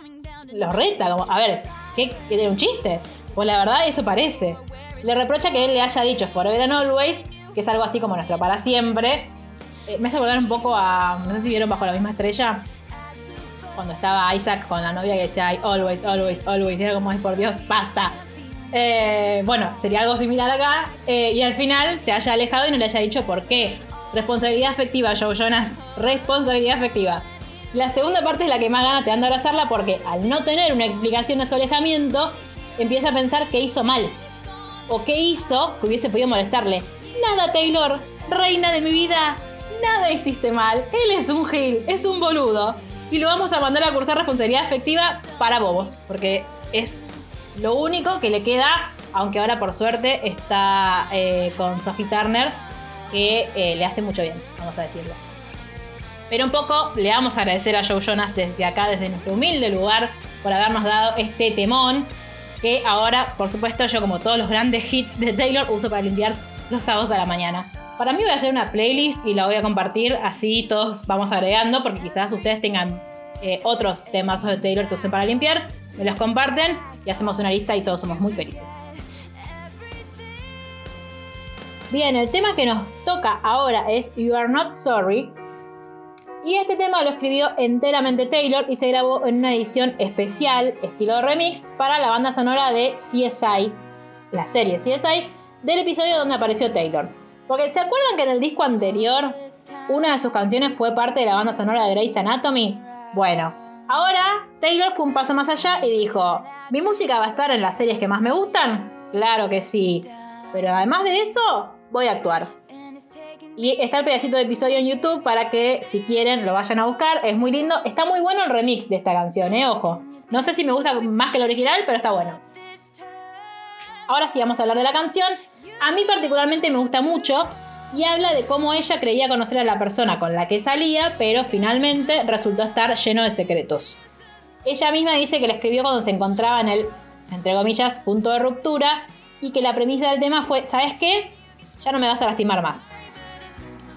los reta, como, a ver, ¿qué, ¿qué un chiste? Pues la verdad eso parece. Le reprocha que él le haya dicho Forever and Always, que es algo así como nuestro para siempre. Eh, me hace acordar un poco a, no sé si vieron Bajo la misma estrella, cuando estaba Isaac con la novia que decía, always, always, always. era como, ay, por Dios, basta. Eh, bueno, sería algo similar acá. eh, y al final se haya alejado y no le haya dicho por qué. Responsabilidad afectiva, Joe Jonas. Responsabilidad afectiva. La segunda parte es la que más ganas te dan de abrazarla porque al no tener una explicación de su alejamiento, empieza a pensar que hizo mal. O qué hizo que hubiese podido molestarle. Nada, Taylor, reina de mi vida. Nada hiciste mal. Él es un gil, es un boludo. Y lo vamos a mandar a cursar responsabilidad afectiva para bobos. Porque es lo único que le queda, aunque ahora por suerte está eh, con Sophie Turner, que eh, le hace mucho bien, vamos a decirlo. Pero un poco le vamos a agradecer a Joe Jonas desde acá, desde nuestro humilde lugar, por habernos dado este temón. Que ahora, por supuesto, yo como todos los grandes hits de Taylor uso para limpiar los sábados a la mañana. Para mí voy a hacer una playlist y la voy a compartir, así todos vamos agregando, porque quizás ustedes tengan eh, otros temas de Taylor que usen para limpiar, me los comparten y hacemos una lista y todos somos muy felices. Bien, el tema que nos toca ahora es You Are Not Sorry. Y este tema lo escribió enteramente Taylor y se grabó en una edición especial, estilo remix, para la banda sonora de CSI, la serie CSI, del episodio donde apareció Taylor. Porque ¿se acuerdan que en el disco anterior una de sus canciones fue parte de la banda sonora de Grey's Anatomy? Bueno, ahora Taylor fue un paso más allá y dijo, ¿mi música va a estar en las series que más me gustan? Claro que sí. Pero además de eso, voy a actuar. Y está el pedacito de episodio en YouTube para que si quieren lo vayan a buscar. Es muy lindo. Está muy bueno el remix de esta canción, eh, ojo. No sé si me gusta más que el original, pero está bueno. Ahora sí vamos a hablar de la canción. A mí particularmente me gusta mucho y habla de cómo ella creía conocer a la persona con la que salía, pero finalmente resultó estar lleno de secretos. Ella misma dice que la escribió cuando se encontraba en el, entre comillas, punto de ruptura y que la premisa del tema fue, ¿sabes qué? Ya no me vas a lastimar más.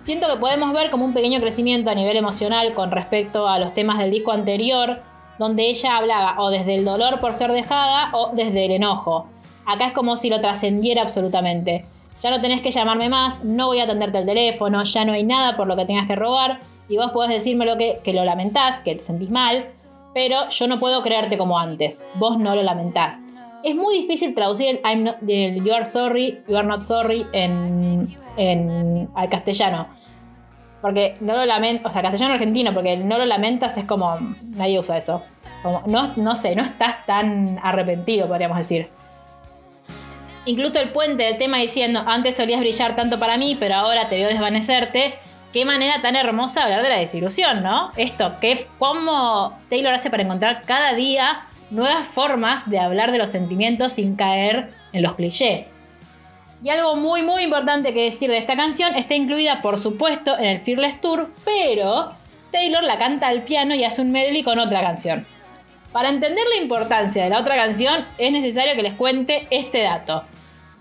Siento que podemos ver como un pequeño crecimiento a nivel emocional con respecto a los temas del disco anterior, donde ella hablaba o desde el dolor por ser dejada o desde el enojo. Acá es como si lo trascendiera absolutamente. Ya no tenés que llamarme más, no voy a atenderte el teléfono, ya no hay nada por lo que tengas que rogar, y vos podés decirme lo que, lo lamentás, que te sentís mal, pero yo no puedo creerte como antes, vos no lo lamentás. Es muy difícil traducir el, I'm not- el you are sorry, you are not sorry en, al castellano. Porque no lo lamento, o sea, castellano argentino, porque no lo lamentas es como, nadie usa eso. No, no sé, no estás tan arrepentido, podríamos decir. Incluso el puente del tema diciendo, antes solías brillar tanto para mí, pero ahora te veo desvanecerte. Qué manera tan hermosa hablar de la desilusión, ¿no? Esto, ¿qué, ¿cómo Taylor hace para encontrar cada día nuevas formas de hablar de los sentimientos sin caer en los clichés? Y algo muy muy importante que decir de esta canción, está incluida por supuesto en el Fearless Tour, pero Taylor la canta al piano y hace un medley con otra canción. Para entender la importancia de la otra canción es necesario que les cuente este dato.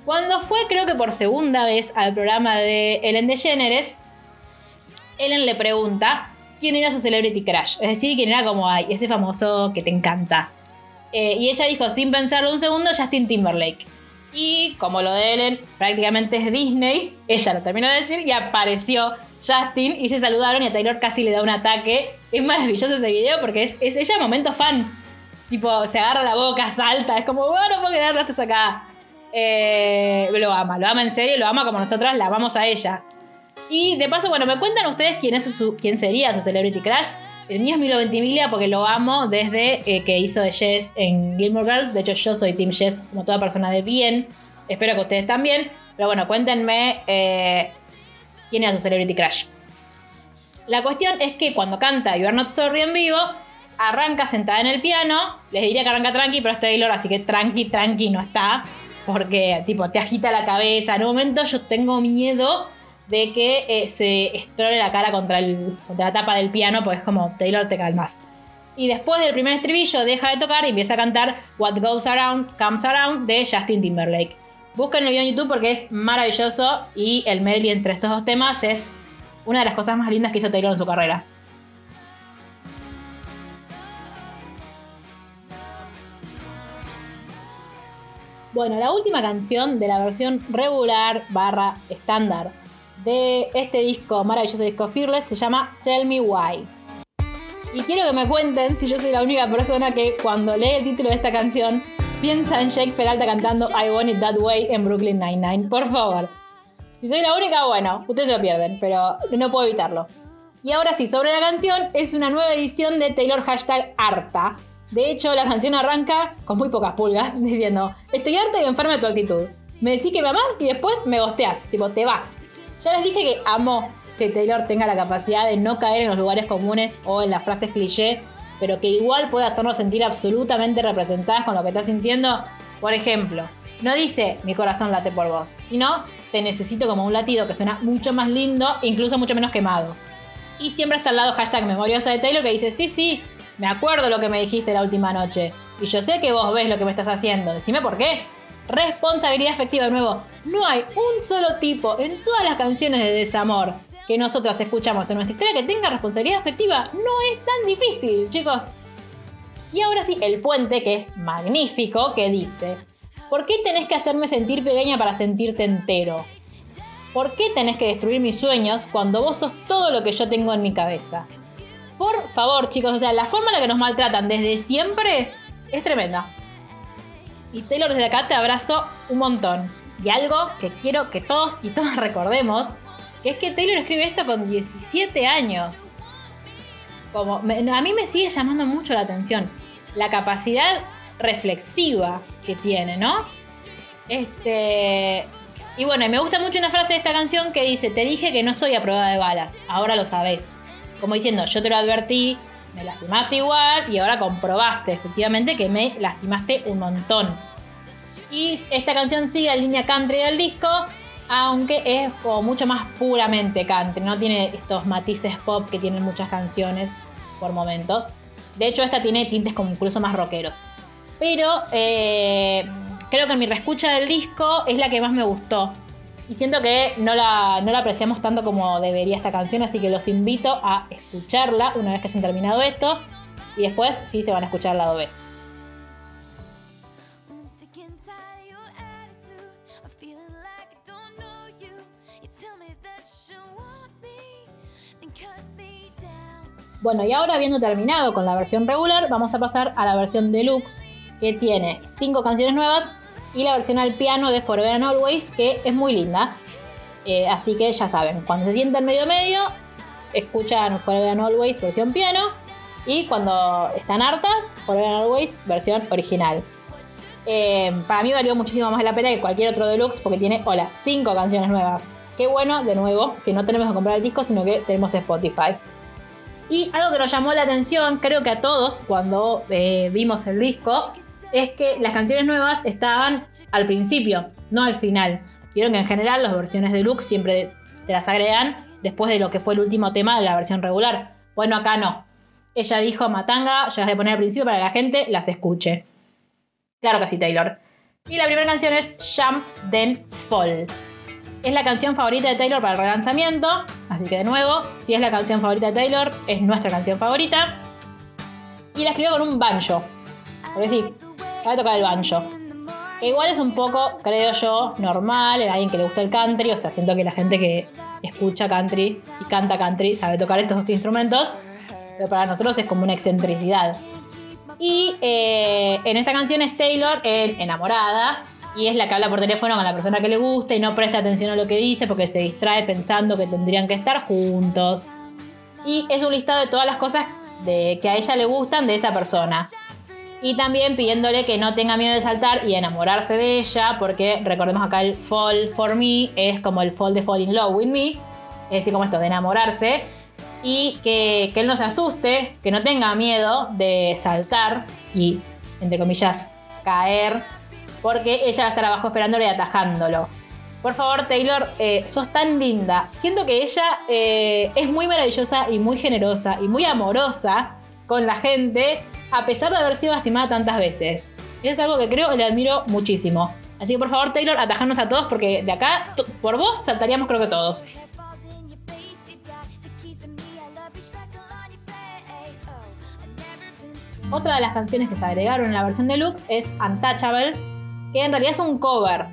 Cuando fue creo que por segunda vez al programa de Ellen DeGeneres, Ellen le pregunta quién era su celebrity crush, es decir, quién era como, ay, ese famoso que te encanta. Eh, y ella dijo, sin pensarlo un segundo, Justin Timberlake. Y como lo de Ellen prácticamente es Disney, ella lo terminó de decir y apareció Justin y se saludaron y a Taylor casi le da un ataque. Es maravilloso ese video porque es, es ella momento fan. Tipo, se agarra la boca, salta, es como, bueno, no puedo creer que estés acá. Eh, lo ama, lo ama en serio, lo ama como nosotras la amamos a ella. Y de paso, bueno, me cuentan ustedes quién, es su, quién sería su celebrity crush. El mío es Milo Ventimiglia porque lo amo desde eh, que hizo de Jess en Gilmore Girls. De hecho, yo soy Team Jess como toda persona de bien. Espero que ustedes también. Pero bueno, cuéntenme eh, quién era su celebrity crush. La cuestión es que cuando canta You Are Not Sorry en vivo, arranca sentada en el piano. Les diría que arranca tranqui, pero es Taylor, así que tranqui, tranqui no está. Porque, tipo, te agita la cabeza. En un momento yo tengo miedo de que eh, se estrole la cara contra, la tapa del piano, porque es como, Taylor, te calmas. Y después del primer estribillo deja de tocar y empieza a cantar What Goes Around Comes Around de Justin Timberlake. Busquen el video en YouTube porque es maravilloso y el medley entre estos dos temas es una de las cosas más lindas que hizo Taylor en su carrera. Bueno, la última canción de la versión regular barra estándar de este disco, maravilloso disco Fearless, se llama Tell Me Why. Y quiero que me cuenten si yo soy la única persona que cuando lee el título de esta canción piensa en Jake Peralta cantando I Want It That Way en Brooklyn Nine-Nine, por favor. Si soy la única, bueno, ustedes lo pierden, pero no puedo evitarlo. Y ahora sí, sobre la canción, es una nueva edición de Taylor hashtag harta. De hecho, la canción arranca con muy pocas pulgas, diciendo, estoy harta y enferma de tu actitud. Me decís que me amás y después me gosteás, tipo, te vas. Ya les dije que amo que Taylor tenga la capacidad de no caer en los lugares comunes o en las frases cliché, pero que igual pueda hacernos sentir absolutamente representadas con lo que está sintiendo. Por ejemplo, no dice mi corazón late por vos, sino te necesito como un latido que suena mucho más lindo, incluso mucho menos quemado. Y siempre está al lado hashtag memoriosa de Taylor que dice, sí, sí, me acuerdo lo que me dijiste la última noche. Y yo sé que vos ves lo que me estás haciendo. Decime por qué. Responsabilidad afectiva de nuevo. No hay un solo tipo en todas las canciones de desamor que nosotras escuchamos en nuestra historia que tenga responsabilidad afectiva. No es tan difícil, chicos. Y ahora sí, el puente, que es magnífico, que dice, ¿por qué tenés que hacerme sentir pequeña para sentirte entero? ¿Por qué tenés que destruir mis sueños cuando vos sos todo lo que yo tengo en mi cabeza? Por favor, chicos, o sea, la forma en la que nos maltratan desde siempre es tremenda. Y Taylor, desde acá te abrazo un montón. Y algo que quiero que todos y todas recordemos, es que Taylor escribe esto con 17 años. Como, a mí me sigue llamando mucho la atención la capacidad reflexiva que tiene, ¿no? Este, y bueno, me gusta mucho una frase de esta canción que dice, te dije que no soy a prueba de balas, ahora lo sabes. Como diciendo, yo te lo advertí, me lastimaste igual y ahora comprobaste efectivamente que me lastimaste un montón. Y esta canción sigue la línea country del disco, aunque es mucho más puramente country, no tiene estos matices pop que tienen muchas canciones por momentos. De hecho, esta tiene tintes como incluso más rockeros. Pero eh, creo que mi reescucha del disco es la que más me gustó. Y siento que no la, no la apreciamos tanto como debería esta canción, así que los invito a escucharla una vez que hayan terminado esto. Y después sí se van a escuchar el lado B. Bueno, y ahora habiendo terminado con la versión regular, vamos a pasar a la versión deluxe, que tiene 5 canciones nuevas y la versión al piano de Forever and Always, que es muy linda. Eh, así que ya saben, cuando se sienten medio medio, escuchan Forever and Always versión piano. Y cuando están hartas, Forever and Always versión original. Eh, para mí valió muchísimo más la pena que cualquier otro deluxe porque tiene, hola, 5 canciones nuevas. Qué bueno, de nuevo, que no tenemos que comprar el disco, sino que tenemos Spotify. Y algo que nos llamó la atención, creo que a todos, cuando eh, vimos el disco, es que las canciones nuevas estaban al principio, no al final. Vieron que en general las versiones deluxe siempre te las agregan después de lo que fue el último tema de la versión regular. Bueno, acá no. Ella dijo Matanga, ya las de poner al principio para que la gente las escuche. Claro que sí, Taylor. Y la primera canción es Jump Then Fall. Es la canción favorita de Taylor para el relanzamiento, así que de nuevo, si es la canción favorita de Taylor, es nuestra canción favorita. Y la escribió con un banjo. Porque sí, va tocar el banjo. Igual es un poco, creo yo, normal en alguien que le gusta el country. O sea, siento que la gente que escucha country y canta country sabe tocar estos dos instrumentos. Pero para nosotros es como una excentricidad. Y eh, en esta canción es Taylor enamorada. Y es la que habla por teléfono con la persona que le gusta y no presta atención a lo que dice porque se distrae pensando que tendrían que estar juntos. Y es un listado de todas las cosas de, que a ella le gustan de esa persona y también pidiéndole que no tenga miedo de saltar y enamorarse de ella, porque recordemos acá el fall for me es como el fall de fall in love with me, es decir, como esto de enamorarse, y que, él no se asuste, que no tenga miedo de saltar y, entre comillas, caer, porque ella va a estar abajo esperándole y atajándolo. Por favor, Taylor, eh, sos tan linda. Siento que ella eh, es muy maravillosa y muy generosa y muy amorosa con la gente a pesar de haber sido lastimada tantas veces. Eso es algo que creo y le admiro muchísimo. Así que por favor, Taylor, atajarnos a todos porque de acá, por vos, saltaríamos creo que todos. Otra de las canciones que se agregaron en la versión deluxe es Untouchable, que en realidad es un cover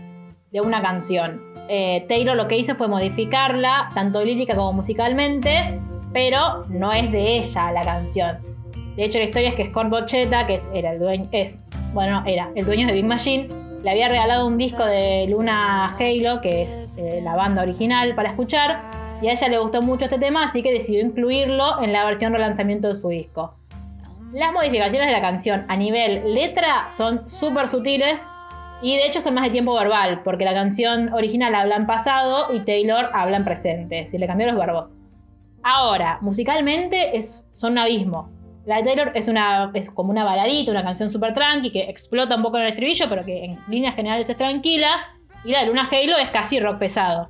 de una canción. Eh, Taylor lo que hizo fue modificarla, tanto lírica como musicalmente, pero no es de ella la canción. De hecho, la historia es que Scott Bochetta, que es, era el dueño, bueno, era el dueño de Big Machine, le había regalado un disco de Luna Halo, que es eh, la banda original, para escuchar, y a ella le gustó mucho este tema, así que decidió incluirlo en la versión relanzamiento de su disco. Las modificaciones de la canción a nivel letra son súper sutiles y de hecho son más de tiempo verbal, porque la canción original habla en pasado y Taylor habla en presente, si le cambió los verbos. Ahora, musicalmente son un abismo. La de Taylor es, una, es como una baladita, una canción súper tranqui que explota un poco en el estribillo, pero que en líneas generales es tranquila. Y la de Luna Halo es casi rock pesado.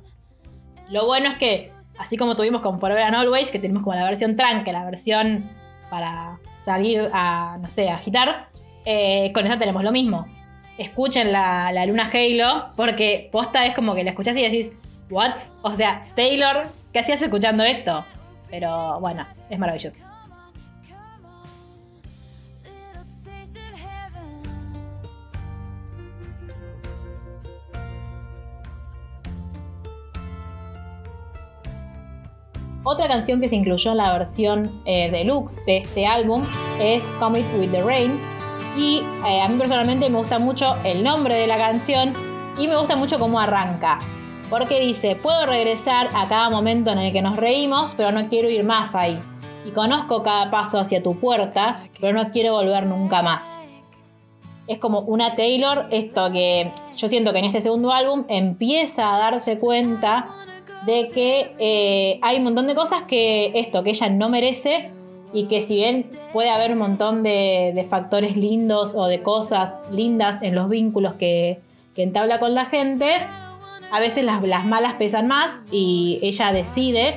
Lo bueno es que, así como tuvimos con Forever and Always, que tenemos como la versión tranqui, la versión para salir a, no sé, a agitar, eh, con esa tenemos lo mismo escuchen la, Luna Halo, porque posta es como que la escuchás y decís, ¿what? O sea, Taylor, ¿qué hacías escuchando esto? Pero bueno, es maravilloso. Otra canción que se incluyó en la versión eh, deluxe de este álbum es Come It With The Rain, y eh, a mí personalmente me gusta mucho el nombre de la canción y me gusta mucho cómo arranca. Porque dice, puedo regresar a cada momento en el que nos reímos, pero no quiero ir más ahí. Y conozco cada paso hacia tu puerta, pero no quiero volver nunca más. Es como una Taylor, esto que yo siento que en este segundo álbum empieza a darse cuenta de que eh, hay un montón de cosas que esto, que ella no merece, y que si bien puede haber un montón de, factores lindos o de cosas lindas en los vínculos que, entabla con la gente, a veces las, malas pesan más y ella decide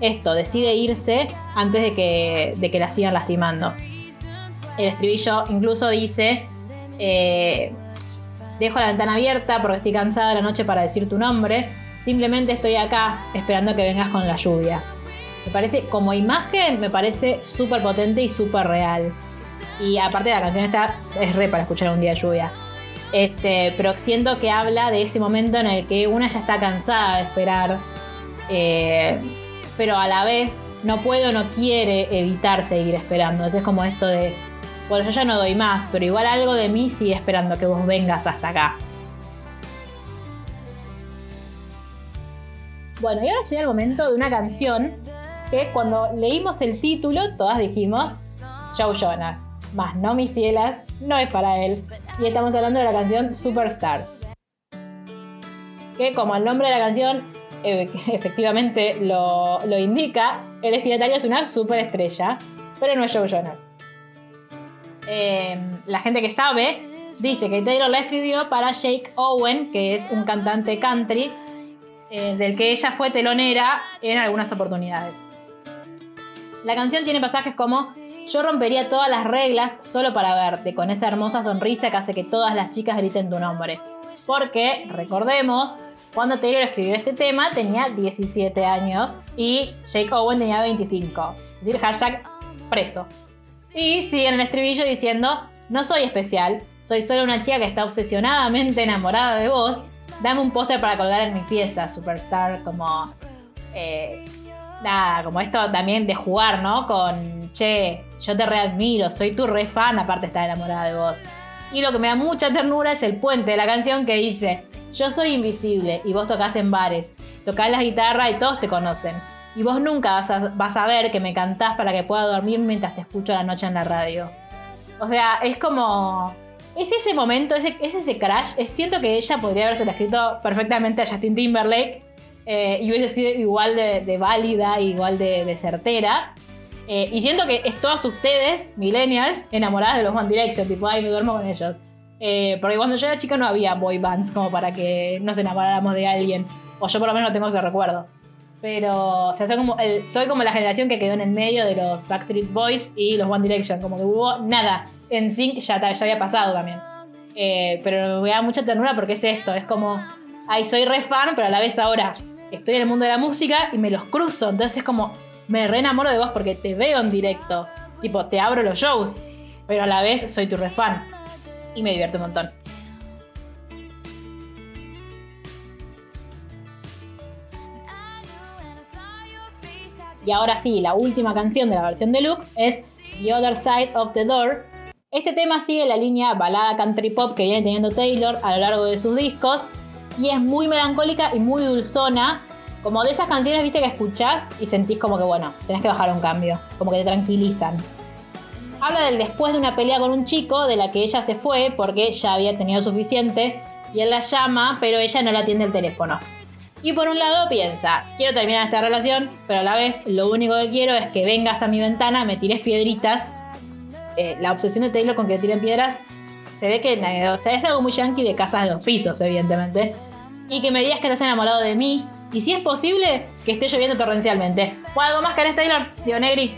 esto, decide irse antes de que, de que la sigan lastimando. El estribillo incluso dice, eh, dejo la ventana abierta porque estoy cansada de la noche para decir tu nombre, simplemente estoy acá esperando que vengas con la lluvia. Me parece, como imagen, me parece súper potente y súper real. Y aparte la canción está, es re para escuchar un día de lluvia. Este, pero siento que habla de ese momento en el que una ya está cansada de esperar. Eh, pero a la vez no puede o no quiere evitar seguir esperando. Entonces es como esto de, bueno, yo ya no doy más, pero igual algo de mí sigue esperando que vos vengas hasta acá. Bueno, y ahora llega el momento de una canción que cuando leímos el título todas dijimos Joe Jonas, más no mis cielas, no es para él. Y estamos hablando de la canción Superstar. Que como el nombre de la canción eh, efectivamente lo, indica, el destinatario es una superestrella, pero no es Joe Jonas. Em, la gente que sabe dice que Taylor la escribió para Jake Owen, que es un cantante country, eh, del que ella fue telonera en algunas oportunidades. La canción tiene pasajes como Yo rompería todas las reglas solo para verte, con esa hermosa sonrisa que hace que todas las chicas griten tu nombre. Porque, recordemos, cuando Taylor escribió este tema tenía 17 años y Jake Owen tenía 25. Es decir, hashtag preso. Y sigue en el estribillo diciendo, no soy especial, soy solo una chica que está obsesionadamente enamorada de vos. Dame un póster para colgar en mi pieza, superstar, como... Eh, nada, como esto también de jugar, ¿no? Con, che, yo te readmiro, soy tu re fan, aparte está enamorada de vos. Y lo que me da mucha ternura es el puente de la canción que dice, yo soy invisible y vos tocas en bares, tocás la guitarra y todos te conocen. Y vos nunca vas a, vas a ver que me cantás para que pueda dormir mientras te escucho la noche en la radio. O sea, es como... Es ese momento, es, ese crash. siento que ella podría haberse escrito perfectamente a Justin Timberlake eh, y hubiese sido igual de, válida, igual de, certera. Eh, y siento que es todas ustedes, millennials, enamoradas de los One Direction, tipo, ay, me duermo con ellos. Eh, porque cuando yo era chica no había boy bands como para que nos enamoráramos de alguien. O yo por lo menos no tengo ese recuerdo. Pero, o sea, soy como, soy como la generación que quedó en el medio de los Backstreet Boys y los One Direction. Como que hubo nada. En Sync ya, ya había pasado también. pero me da mucha ternura porque es esto. Es como, ay, soy re fan, pero a la vez ahora estoy en el mundo de la música y me los cruzo. Entonces es como, me re enamoro de vos porque te veo en directo. Tipo, te abro los shows. Pero a la vez soy tu re fan. Y me divierto un montón. Y ahora sí, la última canción de la versión deluxe es The Other Side of the Door, Este tema sigue la línea balada country pop que viene teniendo Taylor a lo largo de sus discos y es muy melancólica y muy dulzona, como de esas canciones, viste, que escuchás y sentís como que, bueno, tenés que bajar un cambio, como que te tranquilizan. Habla del después de una pelea con un chico de la que ella se fue porque ya había tenido suficiente y él la llama, pero ella no le atiende el teléfono. Y por un lado piensa, quiero terminar esta relación, pero a la vez lo único que quiero es que vengas a mi ventana, me tires piedritas. Eh, la obsesión de Taylor con que le tiren piedras se ve que o sea, es algo muy yankee de casas de dos pisos, evidentemente. Y que me digas que estás enamorado de mí. Y si es posible, que esté lloviendo torrencialmente. ¿O algo más que eres Taylor? Digo, Negri.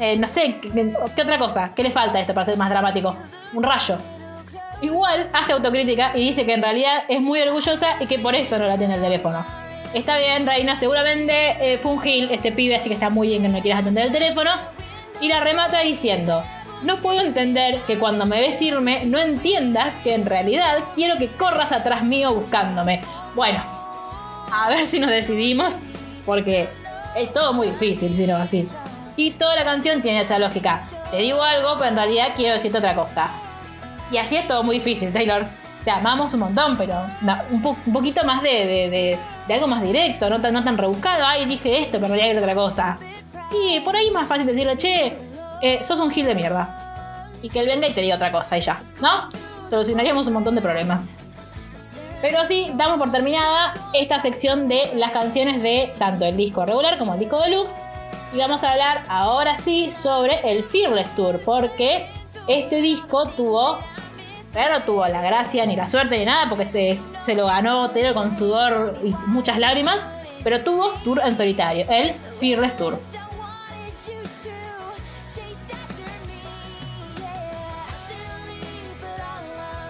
Eh, no sé, ¿qué, otra cosa? ¿Qué le falta a esto para ser más dramático? Un rayo. Igual hace autocrítica y dice que en realidad es muy orgullosa y que por eso no la tiene el teléfono. Está bien, Reina, seguramente eh, fue un gil este pibe, así que está muy bien que no quieras atender el teléfono. Y la remata diciendo, no puedo entender que cuando me ves irme no entiendas que en realidad quiero que corras atrás mío buscándome. Bueno, a ver si nos decidimos, porque es todo muy difícil si no así. Y toda la canción tiene esa lógica. Te digo algo, pero en realidad quiero decirte otra cosa. Y así es todo muy difícil, Taylor. Te amamos un montón, pero un, poquito más de, algo más directo, no tan, no tan rebuscado. Ay, dije esto, pero en realidad otra cosa. Y por ahí es más fácil decirle, che, eh, sos un gil de mierda. Y que él venga y te diga otra cosa y ya, ¿no? Solucionaríamos un montón de problemas. Pero sí, damos por terminada esta sección de las canciones de tanto el disco regular como el disco deluxe. Y vamos a hablar ahora sí sobre el Fearless Tour, porque este disco tuvo, pero no tuvo la gracia ni la suerte ni nada, porque se, se lo ganó Taylor con sudor y muchas lágrimas, pero tuvo tour en solitario, el Fearless Tour.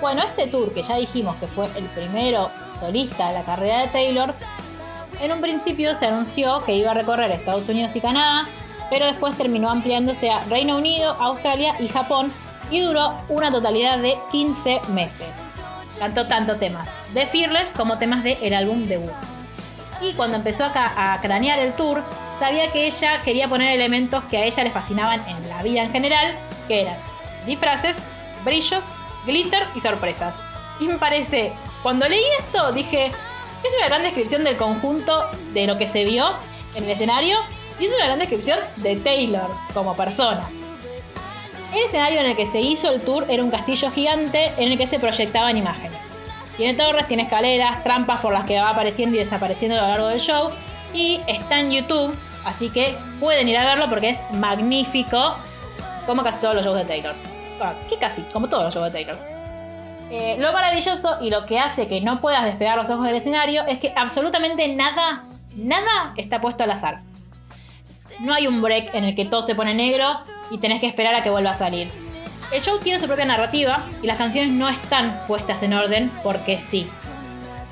Bueno, este tour que ya dijimos que fue el primero solista de la carrera de Taylor, en un principio se anunció que iba a recorrer Estados Unidos y Canadá, pero después terminó ampliándose a Reino Unido, Australia y Japón y duró una totalidad de 15 meses. Cantó tanto temas de Fearless como temas del el álbum debut. Y cuando empezó a, a cranear el tour, sabía que ella quería poner elementos que a ella le fascinaban en la vida en general, que eran disfraces, brillos glitter y sorpresas. Y me parece, cuando leí esto, dije, es una gran descripción del conjunto de lo que se vio en el escenario y es una gran descripción de Taylor como persona. El escenario en el que se hizo el tour era un castillo gigante en el que se proyectaban imágenes. Tiene torres, tiene escaleras, trampas por las que va apareciendo y desapareciendo a lo largo del show y está en YouTube, así que pueden ir a verlo porque es magnífico como casi todos los shows de Taylor. Ah, que casi, como todos los shows de Taylor. Lo maravilloso y lo que hace que no puedas despegar los ojos del escenario es que absolutamente nada, nada está puesto al azar. No hay un break en el que todo se pone negro y tenés que esperar a que vuelva a salir. El show tiene su propia narrativa y las canciones no están puestas en orden porque sí.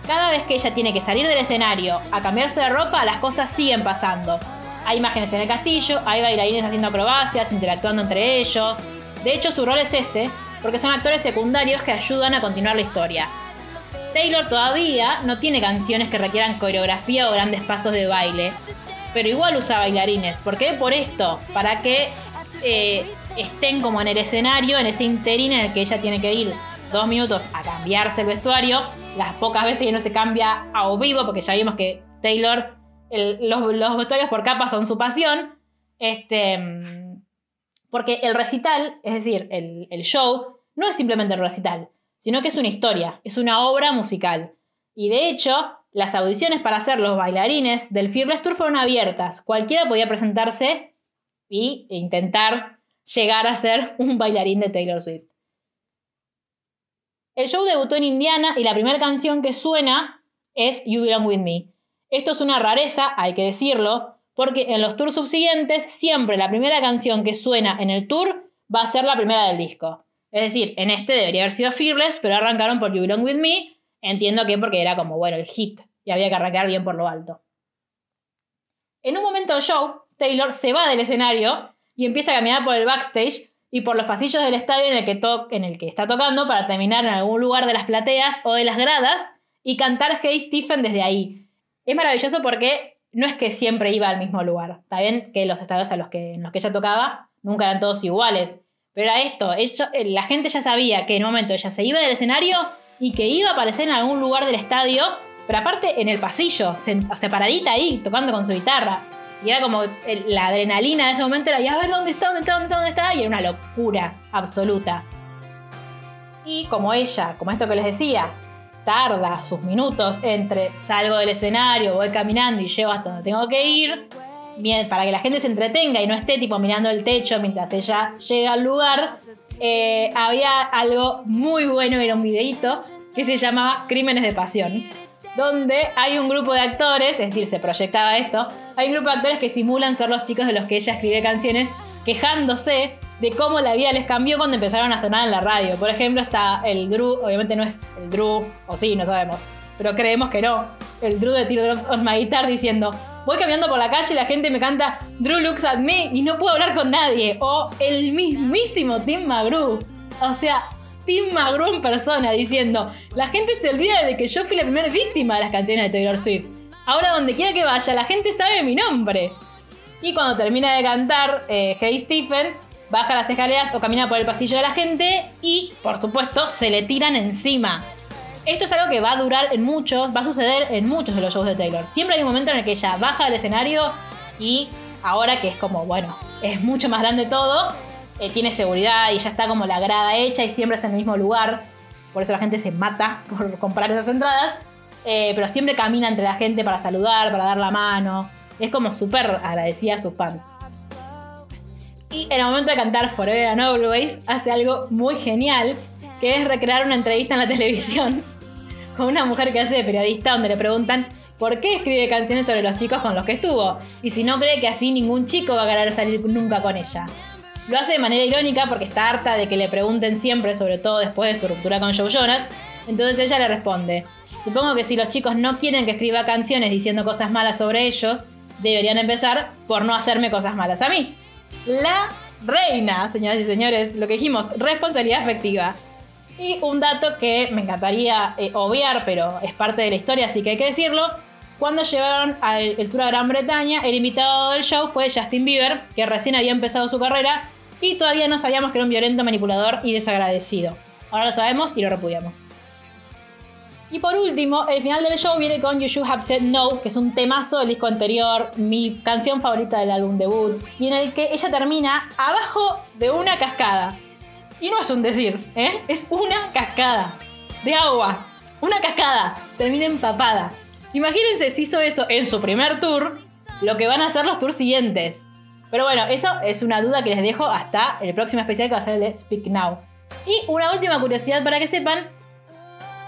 Cada vez que ella tiene que salir del escenario a cambiarse de ropa, las cosas siguen pasando. Hay imágenes en el castillo, hay bailarines haciendo acrobacias, interactuando entre ellos, de hecho, su rol es ese, porque son actores secundarios que ayudan a continuar la historia. Taylor todavía no tiene canciones que requieran coreografía o grandes pasos de baile, pero igual usa bailarines. ¿Por qué? Por esto, para que eh, estén como en el escenario, en ese interín en el que ella tiene que ir dos minutos a cambiarse el vestuario, las pocas veces que no se cambia a vivo, porque ya vimos que Taylor, los, los vestuarios por capas son su pasión. Este porque el recital, es decir, el, show, no es simplemente el recital, sino que es una historia, es una obra musical. Y de hecho, las audiciones para ser los bailarines del Fearless Tour fueron abiertas. Cualquiera podía presentarse e intentar llegar a ser un bailarín de Taylor Swift. El show debutó en Indiana y la primera canción que suena es You Belong With Me. Esto es una rareza, hay que decirlo, porque en los tours subsiguientes siempre la primera canción que suena en el tour va a ser la primera del disco. Es decir, en este debería haber sido Fearless, pero arrancaron por You Belong With Me. Entiendo que porque era como, bueno, el hit y había que arrancar bien por lo alto. En un momento del show, Taylor se va del escenario y empieza a caminar por el backstage y por los pasillos del estadio en el que, en el que está tocando para terminar en algún lugar de las plateas o de las gradas y cantar Hey Stephen desde ahí. Es maravilloso porque no es que siempre iba al mismo lugar. Está bien que los estadios a los que, en los que ella tocaba nunca eran todos iguales, Pero a esto, eh, la gente ya sabía que en un momento ella se iba del escenario y que iba a aparecer en algún lugar del estadio, pero aparte en el pasillo, separadita ahí, tocando con su guitarra. Y era como el- la adrenalina de ese momento era, y a ver dónde está, dónde está, dónde está, dónde está, y era una locura absoluta. Y como ella, como esto que les decía, tarda sus minutos entre salgo del escenario, voy caminando y llego hasta donde tengo que ir, para que la gente se entretenga y no esté tipo mirando el techo mientras ella llega al lugar, eh, había algo muy bueno, era un videíto que se llamaba Crímenes de Pasión, donde hay un grupo de actores, es decir, se proyectaba esto, hay un grupo de actores que simulan ser los chicos de los que ella escribe canciones, quejándose de cómo la vida les cambió cuando empezaron a sonar en la radio. Por ejemplo, está el Drew, obviamente no es el Drew, o sí, no sabemos, pero creemos que no. El Drew de Teardrops on My Guitar diciendo, voy caminando por la calle y la gente me canta Drew looks at me y no puedo hablar con nadie. O el mismísimo Tim McGrew. O sea, Tim McGrew en persona diciendo, la gente se olvida de que yo fui la primera víctima de las canciones de Taylor Swift. Ahora donde quiera que vaya, la gente sabe mi nombre. Y cuando termina de cantar eh, Hey Stephen, baja las escaleras o camina por el pasillo de la gente y, por supuesto, se le tiran encima. Esto es algo que va a durar en muchos, va a suceder en muchos de los shows de Taylor. Siempre hay un momento en el que ella baja del escenario y ahora que es como, bueno, es mucho más grande todo, eh, tiene seguridad y ya está como la grada hecha y siempre es en el mismo lugar. Por eso la gente se mata por comprar esas entradas. Eh, pero siempre camina entre la gente para saludar, para dar la mano. Es como súper agradecida a sus fans. Y en el momento de cantar Forever and Always, hace algo muy genial, que es recrear una entrevista en la televisión con una mujer que hace de periodista, donde le preguntan por qué escribe canciones sobre los chicos con los que estuvo, y si no cree que así ningún chico va a querer salir nunca con ella. Lo hace de manera irónica porque está harta de que le pregunten siempre, sobre todo después de su ruptura con Joe Jonas, entonces ella le responde, supongo que si los chicos no quieren que escriba canciones diciendo cosas malas sobre ellos, deberían empezar por no hacerme cosas malas a mí. La reina, señoras y señores, lo que dijimos, responsabilidad afectiva. Y un dato que me encantaría eh, obviar, pero es parte de la historia, así que hay que decirlo. Cuando llegaron al el tour a Gran Bretaña, el invitado del show fue Justin Bieber, que recién había empezado su carrera y todavía no sabíamos que era un violento manipulador y desagradecido. Ahora lo sabemos y lo repudiamos. Y por último, el final del show viene con You Should Have Said No, que es un temazo del disco anterior, mi canción favorita del álbum debut, y en el que ella termina abajo de una cascada. Y no es un decir, ¿eh? es una cascada de agua. Una cascada. Termina empapada. Imagínense si hizo eso en su primer tour, lo que van a hacer los tours siguientes. Pero bueno, eso es una duda que les dejo hasta el próximo especial que va a ser el de Speak Now. Y una última curiosidad para que sepan,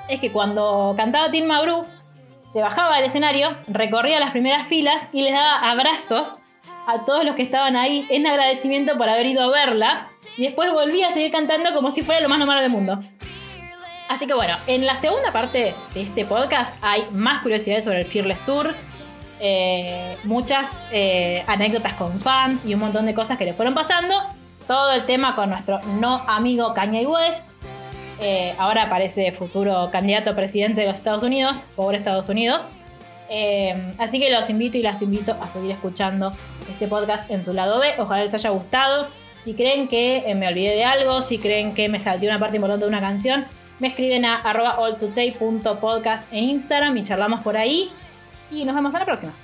es que cuando cantaba Tim McGrew, se bajaba del escenario, recorría las primeras filas y les daba abrazos a todos los que estaban ahí en agradecimiento por haber ido a verla. Y después volvía a seguir cantando como si fuera lo más normal del mundo. Así que bueno, en la segunda parte de este podcast hay más curiosidades sobre el Fearless Tour, eh, muchas eh, anécdotas con fans y un montón de cosas que le fueron pasando. Todo el tema con nuestro no amigo Kanye West. Ahora parece futuro candidato a presidente de los Estados Unidos, pobre Estados Unidos. Eh, así que los invito y las invito a seguir escuchando este podcast en su lado B. Ojalá les haya gustado. Si creen que eh, me olvidé de algo, si creen que me salté una parte importante de una canción, me escriben a arroba alltoday.podcast en Instagram y charlamos por ahí. Y nos vemos en la próxima.